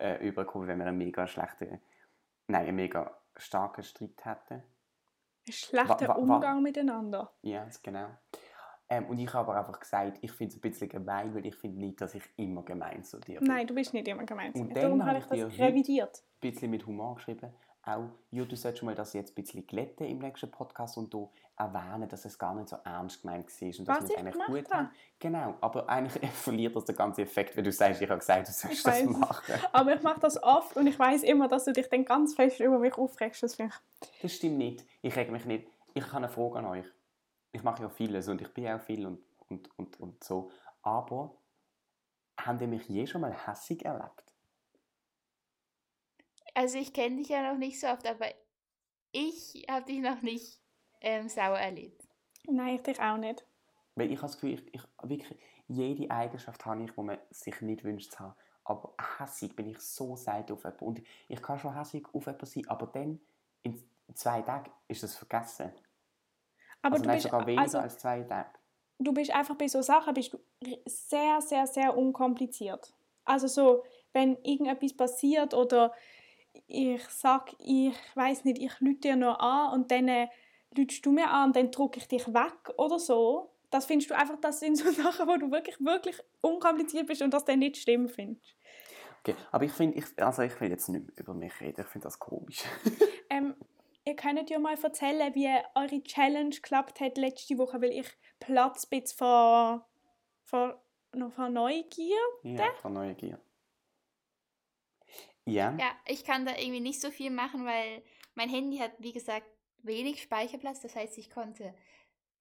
äh, übergekommen, wenn wir einen mega schlechten, nein, einen mega starken Streit hätten. Ein schlechter Wa- wa- wa- Umgang miteinander. Ja, das genau. Ähm, und ich habe aber einfach gesagt, ich finde es ein bisschen gemein, weil ich finde nicht, dass ich immer gemein zu dir bin. Nein, du bist nicht immer gemein zu Und mir. Darum habe ich das revidiert. Ein bisschen mit Humor geschrieben. Auch, ja, du solltest mal das jetzt ein bisschen glätten im nächsten Podcast und du erwähnen, dass es gar nicht so ernst gemeint war und dass Was wir es ich eigentlich gut habe. haben. Genau, aber eigentlich verliert das den ganzen Effekt, wenn du sagst, ich habe gesagt, du sollst Ich das weiß. machen. Aber ich mache das oft und ich weiß immer, dass du dich dann ganz fest über mich aufregst. Das Das stimmt nicht. Ich reg mich nicht. Ich habe eine Frage an euch. Ich mache ja vieles und ich bin auch viel und, und, und, und so. Aber habt ihr mich je schon mal hässig erlebt? Also ich kenne dich ja noch nicht so oft, aber ich habe dich noch nicht ähm, sauer erlebt. Nein, ich dich auch nicht. Weil ich habe das Gefühl, ich, ich, wirklich, jede Eigenschaft habe ich, die man sich nicht wünscht zu haben. Aber hässig bin ich so selten auf jemanden. Und ich kann schon hässig auf jemanden sein, aber dann in zwei Tagen ist das vergessen. Aber also du bist, sogar weniger also, als zwei Tage. du bist einfach bei so Sachen bist du sehr, sehr, sehr unkompliziert. Also so, wenn irgendetwas passiert oder ich sag, ich weiß nicht, ich lüte dir noch an und dann äh, lütst du mir an und dann drücke ich dich weg oder so. Das findest du einfach, das sind so Sachen, wo du wirklich, wirklich unkompliziert bist und das dann nicht schlimm findest. Okay, aber ich finde, ich, also ich will jetzt nicht über mich reden. Ich finde das komisch. Ähm, ihr könnt ja mal erzählen, wie eure Challenge geklappt hat letzte Woche, weil ich Platz bin noch vor Neugier. ja, von Neugier. Ja, Ja, ich kann da irgendwie nicht so viel machen, weil mein Handy hat, wie gesagt, wenig Speicherplatz. Das heißt, ich konnte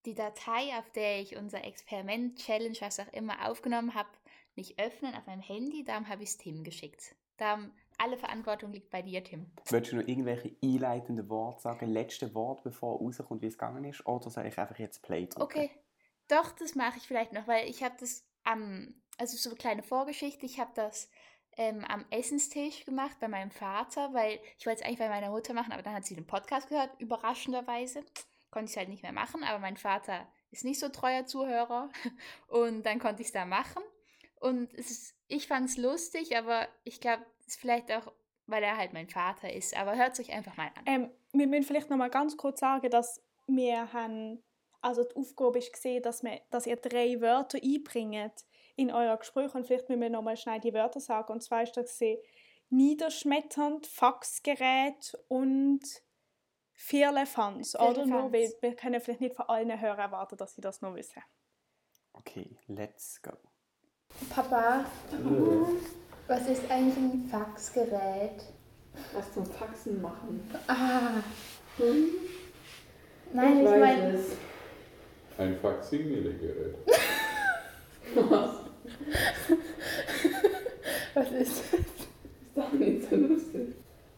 die Datei, auf der ich unser Experiment, Challenge, was auch immer aufgenommen habe, nicht öffnen auf meinem Handy. Darum habe ich es Tim geschickt. Darum alle Verantwortung liegt bei dir, Tim. Willst du noch irgendwelche einleitenden Worte sagen? Letzte Wort, bevor rauskommt, wie es gegangen ist? Oder soll ich einfach jetzt Play drücken? Okay. Doch, das mache ich vielleicht noch, weil ich habe das am, also so eine kleine Vorgeschichte, ich habe das ähm, am Essenstisch gemacht bei meinem Vater, weil ich wollte es eigentlich bei meiner Mutter machen, aber dann hat sie den Podcast gehört, überraschenderweise. Konnte ich es halt nicht mehr machen, aber mein Vater ist nicht so treuer Zuhörer und dann konnte ich es da machen. Und ist, ich fand es lustig, aber ich glaube, es ist vielleicht auch, weil er halt mein Vater ist. Aber hört es euch einfach mal an. Ähm, wir müssen vielleicht noch mal ganz kurz sagen, dass wir haben, also die Aufgabe ist gesehen, dass, wir, dass ihr drei Wörter einbringt in euer Gespräch und vielleicht müssen wir noch mal schnell die Wörter sagen. Und zwar ist das gesehen, niederschmetternd, Faxgerät und Vierlefanz, oder? Nur, weil wir können vielleicht nicht von allen Hörern erwarten, dass sie das noch wissen. Okay, let's go. Papa, was ist eigentlich ein Faxgerät? Was zum Faxen machen. Ah. Hm? Nein, ich, ich meine. Ein Faximile-Gerät. Was? Was ist das? Ist doch nicht so lustig.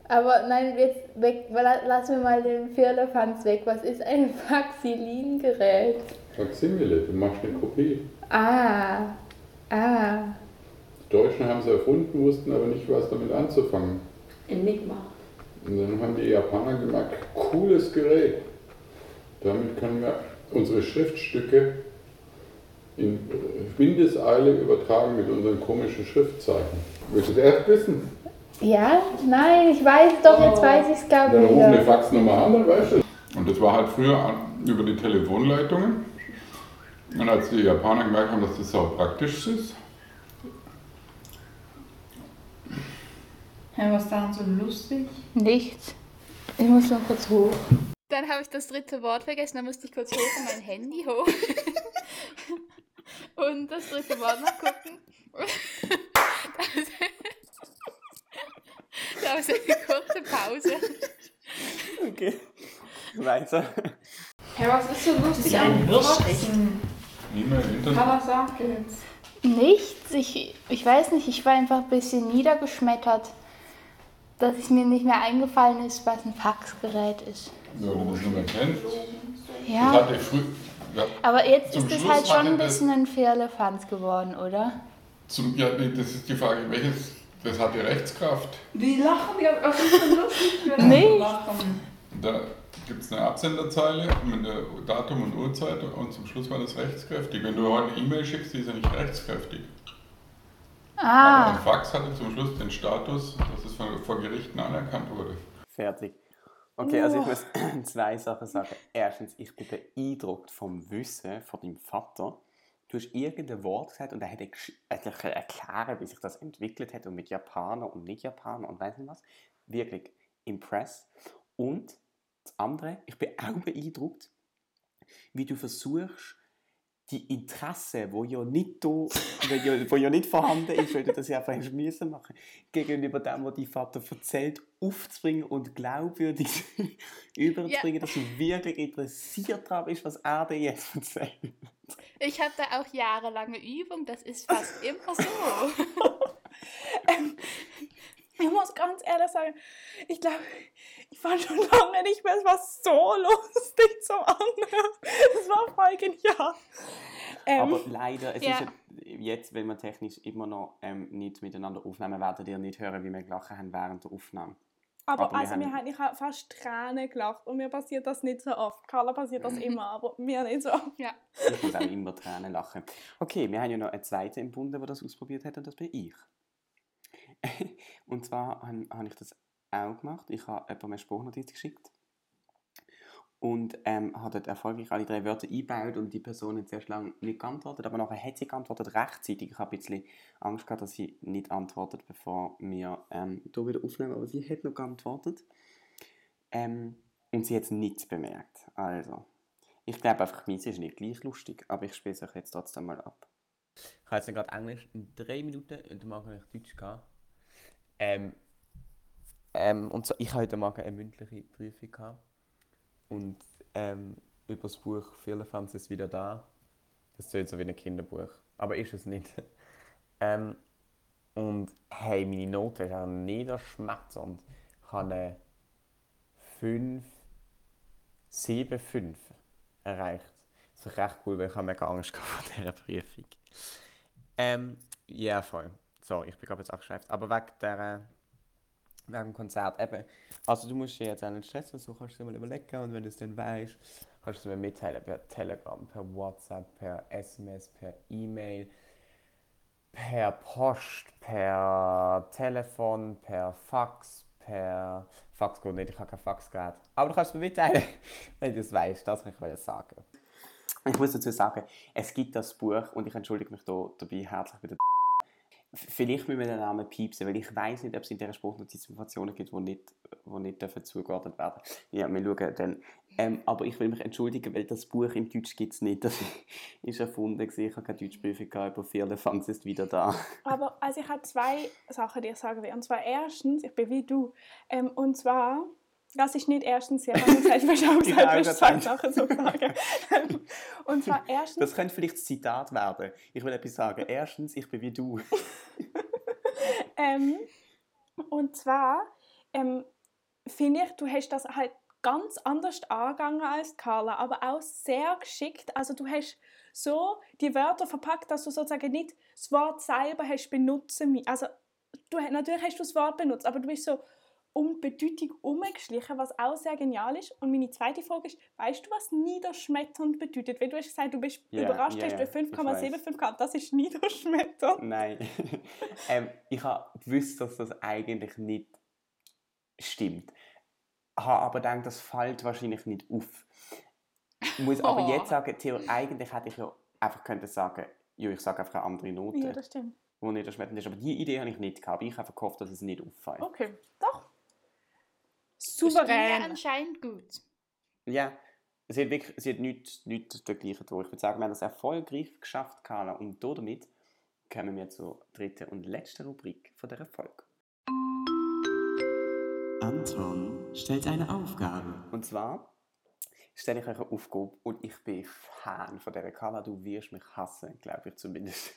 Aber nein, jetzt weg, la- lassen wir mal den Firlefanz weg. Was ist ein Faxilin-Gerät? Faximile, du machst eine Kopie. Ah. Ah. Die Deutschen haben es erfunden, wussten aber nicht, was damit anzufangen. Enigma. Und dann haben die Japaner gemacht, cooles Gerät. Damit können wir unsere Schriftstücke in Windeseile übertragen mit unseren komischen Schriftzeichen. Willst du es erst wissen? Ja? Nein, ich weiß doch, jetzt weiß ich es, glaube Dann ich. ruf eine. Faxnummer an, dann weißt du. Und das war halt früher über die Telefonleitungen. Und als die Japaner gemerkt haben, dass das so praktisch ist, Ja, was daran so lustig? Nichts. Ich muss noch kurz hoch. Dann habe ich das dritte Wort vergessen, dann musste ich kurz hoch und mein Handy hoch. und das dritte Wort noch gucken. da ist eine kurze Pause. Okay. Weiter. Ja, was ist so lustig ein am Faxen? E-Mail, Internet. Papa, sag jetzt. Nichts. Ich, ich weiß nicht, ich war einfach ein bisschen niedergeschmettert, dass es mir nicht mehr eingefallen ist, was ein Faxgerät ist. Ja, wenn du das nicht mehr kennst. Das Ja, hatte ich früh. Ja, aber jetzt Zum ist es halt schon ein bisschen ein Firlefanz geworden, oder? zum, ja, nee, das ist die Frage, welches. Das hatte Rechtskraft. Die lachen, die was ist so lustig? wenn Nichts. die lachen? Da gibt es eine Absenderzeile mit der Datum und Uhrzeit und zum Schluss war das rechtskräftig. Wenn du heute eine E-Mail schickst, die ist ja nicht rechtskräftig. Aber ein Ah, Fax hatte zum Schluss den Status, dass es von, vor Gerichten anerkannt wurde. Fertig. Okay, also ich muss zwei Sachen sagen. Erstens, ich bin beeindruckt vom Wissen von deinem Vater. Du hast irgendein Wort gesagt und er hat hat erklären, wie sich das entwickelt hat und mit Japaner und Nicht-Japaner und weiß nicht was. Wirklich impressed. Und das andere, ich bin auch beeindruckt, wie du versuchst, die Interesse, wo ja nicht da, wo ja, ja nicht vorhanden ist, weil du das ja einfach müssen machen, gegenüber dem, was dein Vater erzählt, aufzubringen und glaubwürdig überzubringen, dass du wirklich interessiert daran bist, was er dir jetzt erzählt. ich habe da auch jahrelange Übung, das ist fast immer so. Ich muss ganz ehrlich sagen, ich glaube, ich war schon lange nicht mehr, es war so lustig zum Anhören. Es war voll genial. Ähm, Aber leider, es ja. ist jetzt, wenn wir technisch immer noch ähm, nicht miteinander aufnehmen, werdet ihr nicht hören, wie wir gelacht haben während der Aufnahme. aber, aber wir also, haben- wir haben, ich habe fast Tränen gelacht und mir passiert das nicht so oft. Carla passiert das immer, aber mir nicht so. Ja. Ich muss auch immer Tränen lachen. Okay, wir haben ja noch einen zweiten im Bunde, der das ausprobiert hat, und das bin ich. Und zwar habe habe ich das auch gemacht. Ich habe jemandem eine Sprachnotiz geschickt und ähm, habe dort erfolgreich alle drei Wörter eingebaut und die Person hat zuerst lange nicht geantwortet, aber nachher hat sie geantwortet rechtzeitig. Ich habe ein bisschen Angst gehabt, dass sie nicht antwortet, bevor wir ähm, hier wieder aufnehmen, aber sie hat noch geantwortet. Ähm, und sie hat es nicht bemerkt. Also, ich glaube einfach, meins ist nicht gleich lustig, aber ich spiele es euch jetzt trotzdem mal ab. Ich habe jetzt gerade Englisch in drei Minuten und dann habe ich Deutsch gehabt. Ähm, ähm, und so, ich habe heute Morgen eine mündliche Prüfung gehabt. und ähm, über das Buch Firlefanz ist wieder da. Das klingt so wie ein Kinderbuch, aber ist es nicht. ähm, und hey, meine Note ist auch niederschmetzend. Ich habe eine 5, 7, 5 erreicht. Das ist recht cool, weil ich habe mega Angst vor dieser Prüfung. Ähm, ja, voll. So, ich bin gerade jetzt abgeschweift. Aber wegen, der, wegen dem Konzert eben. Also du musst dir jetzt auch nicht stressen, so kannst du dir mal überlegen und wenn du es dann weißt, kannst du mir mitteilen per Telegram, per WhatsApp, per SMS, per E-Mail, per Post, per Telefon, per Fax, per Fax geht nicht, ich habe kein Faxgerät. Aber du kannst mir mitteilen, wenn du es weißt, das kann ich dir sagen. Ich muss dazu sagen, es gibt das Buch und ich entschuldige mich da, dabei herzlich bei der Vielleicht müssen wir den Namen piepsen, weil ich weiß nicht, ob es in dieser Sprachnotiz Informationen gibt, die nicht, die nicht dürfen zugeordnet werden Ja, wir schauen dann. Ähm, aber ich will mich entschuldigen, weil das Buch im Deutsch gibt es nicht. Das ist erfunden. Gewesen. Ich habe keine Deutschprüfung gehabt, aber vier Fans ist wieder da. Aber also ich habe zwei Sachen, die ich sagen will. Und zwar erstens, ich bin wie du. Ähm, und zwar, das ist nicht erstens, ja, sagt, du hast auch gesagt, hast zwei Sachen zu sagen. und zwar erstens... Das könnte vielleicht das Zitat werden. Ich will etwas sagen. Erstens, ich bin wie du. ähm, und zwar ähm, finde ich, du hast das halt ganz anders angegangen als Carla, aber auch sehr geschickt. Also du hast so die Wörter verpackt, dass du sozusagen nicht das Wort selber hast benutzen Also du, natürlich hast du das Wort benutzt, aber du bist so um die Bedeutung umgeschlichen, was auch sehr genial ist. Und meine zweite Frage ist, weißt du, was niederschmetternd bedeutet? Weil du hast gesagt, du bist Ja, überrascht, ja, hast du ja, 5,75 gehabt. Das ist niederschmetternd. Nein. ähm, ich habe gewusst, dass das eigentlich nicht stimmt. Habe aber gedacht, das fällt wahrscheinlich nicht auf. Ich muss aber Oh. jetzt sagen, Theo, eigentlich hätte ich ja einfach können sagen, ja, ich sage einfach eine andere Note, Ja, das stimmt. die nicht erschmetternd ist. Aber die Idee habe ich nicht gehabt. Ich habe einfach gehofft, dass es nicht auffällt. Okay, doch. Souverän. anscheinend gut. Ja, sie hat wirklich sie hat nichts, nichts dergleichen durch. Ich würde sagen, wir haben das erfolgreich geschafft, Carla. Und damit kommen wir zur dritten und letzten Rubrik von dieser Folge. Anton stellt eine Aufgabe. Und zwar stelle ich euch eine Aufgabe und ich bin Fan von dieser Carla. Du wirst mich hassen, glaube ich zumindest.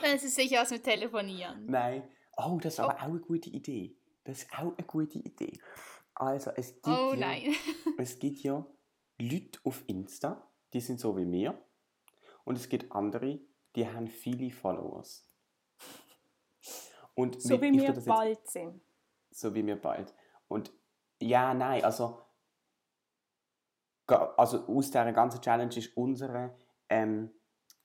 Dann ist es sicher was mit Telefonieren. Nein. Oh, das ist aber auch eine gute Idee. Das ist auch eine gute Idee. Also, es gibt, Oh ja, es gibt ja Leute auf Insta, die sind so wie mir. Und es gibt andere, die haben viele Followers. Und So wie wir jetzt- bald sind. so wie wir bald. Und ja, nein, also, also aus dieser ganzen Challenge ist unsere, ähm,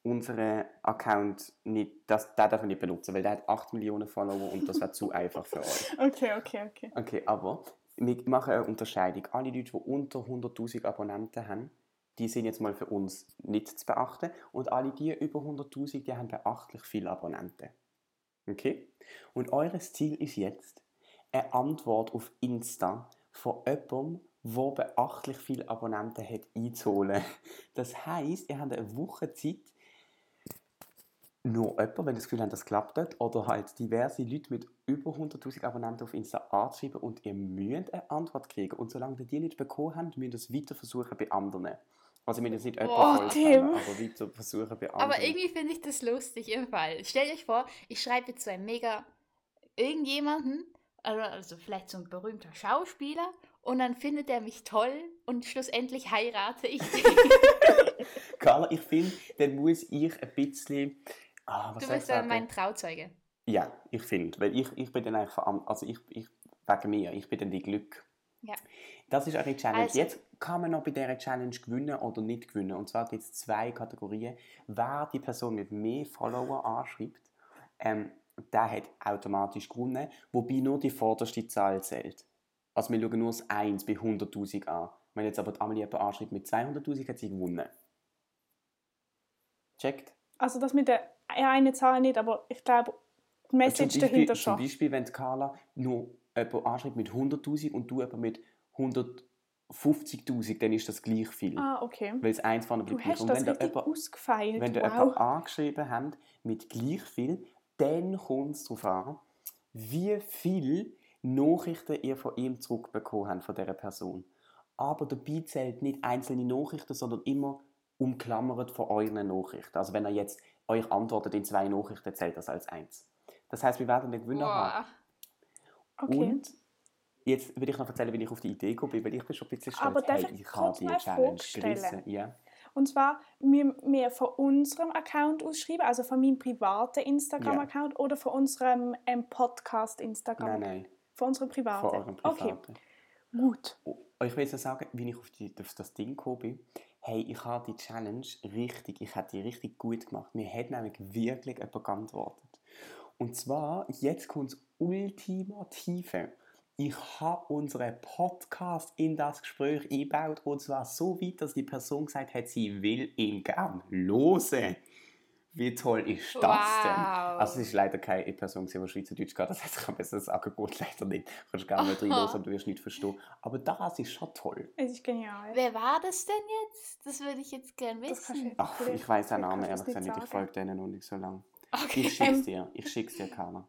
unsere Account nicht, das, den darf man nicht benutzen, weil der hat 8 Millionen Follower und das wäre zu einfach für euch. Okay, okay, okay. Okay, aber wir machen eine Unterscheidung. Alle Leute, die unter 100'000 Abonnenten haben, die sind jetzt mal für uns nicht zu beachten und alle die über 100'000, die haben beachtlich viele Abonnenten. Okay? Und eures Ziel ist jetzt, eine Antwort auf Insta von jemandem, der beachtlich viele Abonnenten hat, einzuholen. Das heisst, ihr habt eine Woche Zeit, nur jemand, wenn das Gefühl habt, das klappt nicht, oder halt diverse Leute mit über 100'000 Abonnenten auf Insta anzuschreiben und ihr müsst eine Antwort kriegen. Und solange ihr die nicht bekommen habt, müsst ihr es weiter versuchen bei anderen. Also wir müssen nicht jemanden vollstellen, Tim. aber weiter versuchen bei anderen. Aber irgendwie finde ich das lustig im Fall. Stellt euch vor, ich schreibe jetzt so einen mega irgendjemanden, also, also vielleicht so ein berühmter Schauspieler, und dann findet er mich toll und schlussendlich heirate ich den. Carla, ich finde, dann muss ich ein bisschen... Ah, was Du bist dann mein Trauzeuge. Ja, ich finde, weil ich, ich bin dann eigentlich also ich, ich, wegen mir, ich bin dann die Glück. Ja. Das ist eine Challenge. Also- Jetzt kann man noch bei dieser Challenge gewinnen oder nicht gewinnen. Und zwar gibt es zwei Kategorien. Wer die Person mit mehr Follower anschreibt, ähm, der hat automatisch gewonnen, wobei nur die vorderste Zahl zählt. Also wir schauen nur das 1 bei 100'000 an. Wenn jetzt aber die Amelie jemanden anschreibt mit 200'000, hat sie gewonnen. Checkt? Also das mit der eine Zahl nicht, aber ich glaube, die Message zum Beispiel, dahinter Zum schon. Beispiel, wenn Carla nur jemanden anschreibt mit 100'000 und du jemanden mit 150'000, dann ist das gleich viel. Ah, okay. Weil es eins von Du bleibt hast Und das richtig jemanden- ausgefeilt. Wenn ihr wow. jemanden angeschrieben habt mit gleich viel, dann kommt es darauf an, wie viel Nachrichten ihr von ihm zurückbekommen habt, von dieser Person. aber dabei zählt nicht einzelne Nachrichten, sondern immer umklammert von euren Nachrichten. Also wenn ihr jetzt euch antwortet in zwei Nachrichten, zählt das als eins. Das heißt, wir werden den Gewinner haben. Boah. Okay. Und jetzt will ich noch erzählen, wie ich auf die Idee gekommen bin, weil ich bin schon ein bisschen stolz. Aber hey, ich habe die Challenge gerissen. Ja. Und zwar, wir, wir von unserem Account ausschreiben, also von meinem privaten Instagram-Account oder von unserem ähm, Podcast-Instagram? Nein, nein, Von unserem privaten? von eurem Okay, privaten. gut. Oh, Ich will jetzt noch sagen, wie ich auf, die, auf das Ding gekommen bin. Hey, ich habe die Challenge richtig, ich habe die richtig gut gemacht. Mir hat nämlich wirklich jemand geantwortet. Und zwar, jetzt kommt das Ultimative. Ich habe unseren Podcast in das Gespräch eingebaut und zwar so weit, dass die Person gesagt hat, sie will ihn gern hören. Wie toll ist das denn? Wow. Also es ist leider keine Person, die Schweizerdeutsch kann. Das heißt, ich kann besser sagen, gut, leider nicht. Du kannst gerne nicht reinhören, aber du wirst nicht verstehen. Aber das ist schon toll. Es ist genial. Wer war das denn jetzt? Das würde ich jetzt gern Das kannst du wissen. jetzt Ach, ich weiß den Namen ehrlich es gesagt nicht. Ich folge denen noch nicht so lange. Okay. Ich schick's dir. Ich schick's dir, Carla.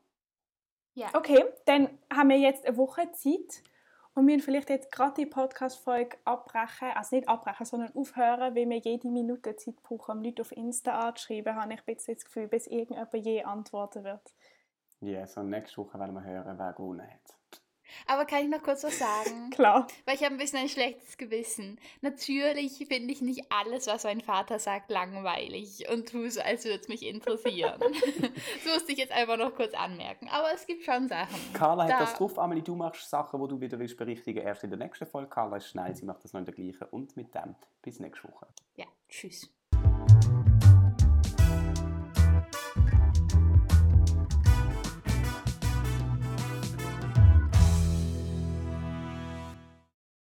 Ja. Okay, dann haben wir jetzt eine Woche Zeit und wir vielleicht jetzt gerade die Podcast-Folge abbrechen, also nicht abbrechen, sondern aufhören, weil wir jede Minute Zeit brauchen, um Leute auf Insta anzuschreiben, habe ich ein bisschen das Gefühl, bis irgendjemand je antworten wird. Ja, so nächste Woche werden wir hören, wer gewonnen hat. Aber kann ich noch kurz was sagen? Klar. Weil ich habe ein bisschen ein schlechtes Gewissen. Natürlich finde ich nicht alles, was mein Vater sagt, langweilig und tue so, als würde es mich interessieren. das musste ich jetzt einfach noch kurz anmerken. Aber es gibt schon Sachen. Carla Da- hat das drauf. Amelie, du machst Sachen, die du wieder willst berichtigen erst in der nächsten Folge. Carla ist schnell, sie macht das noch in der gleichen. Und mit dem bis nächste Woche. Ja, tschüss.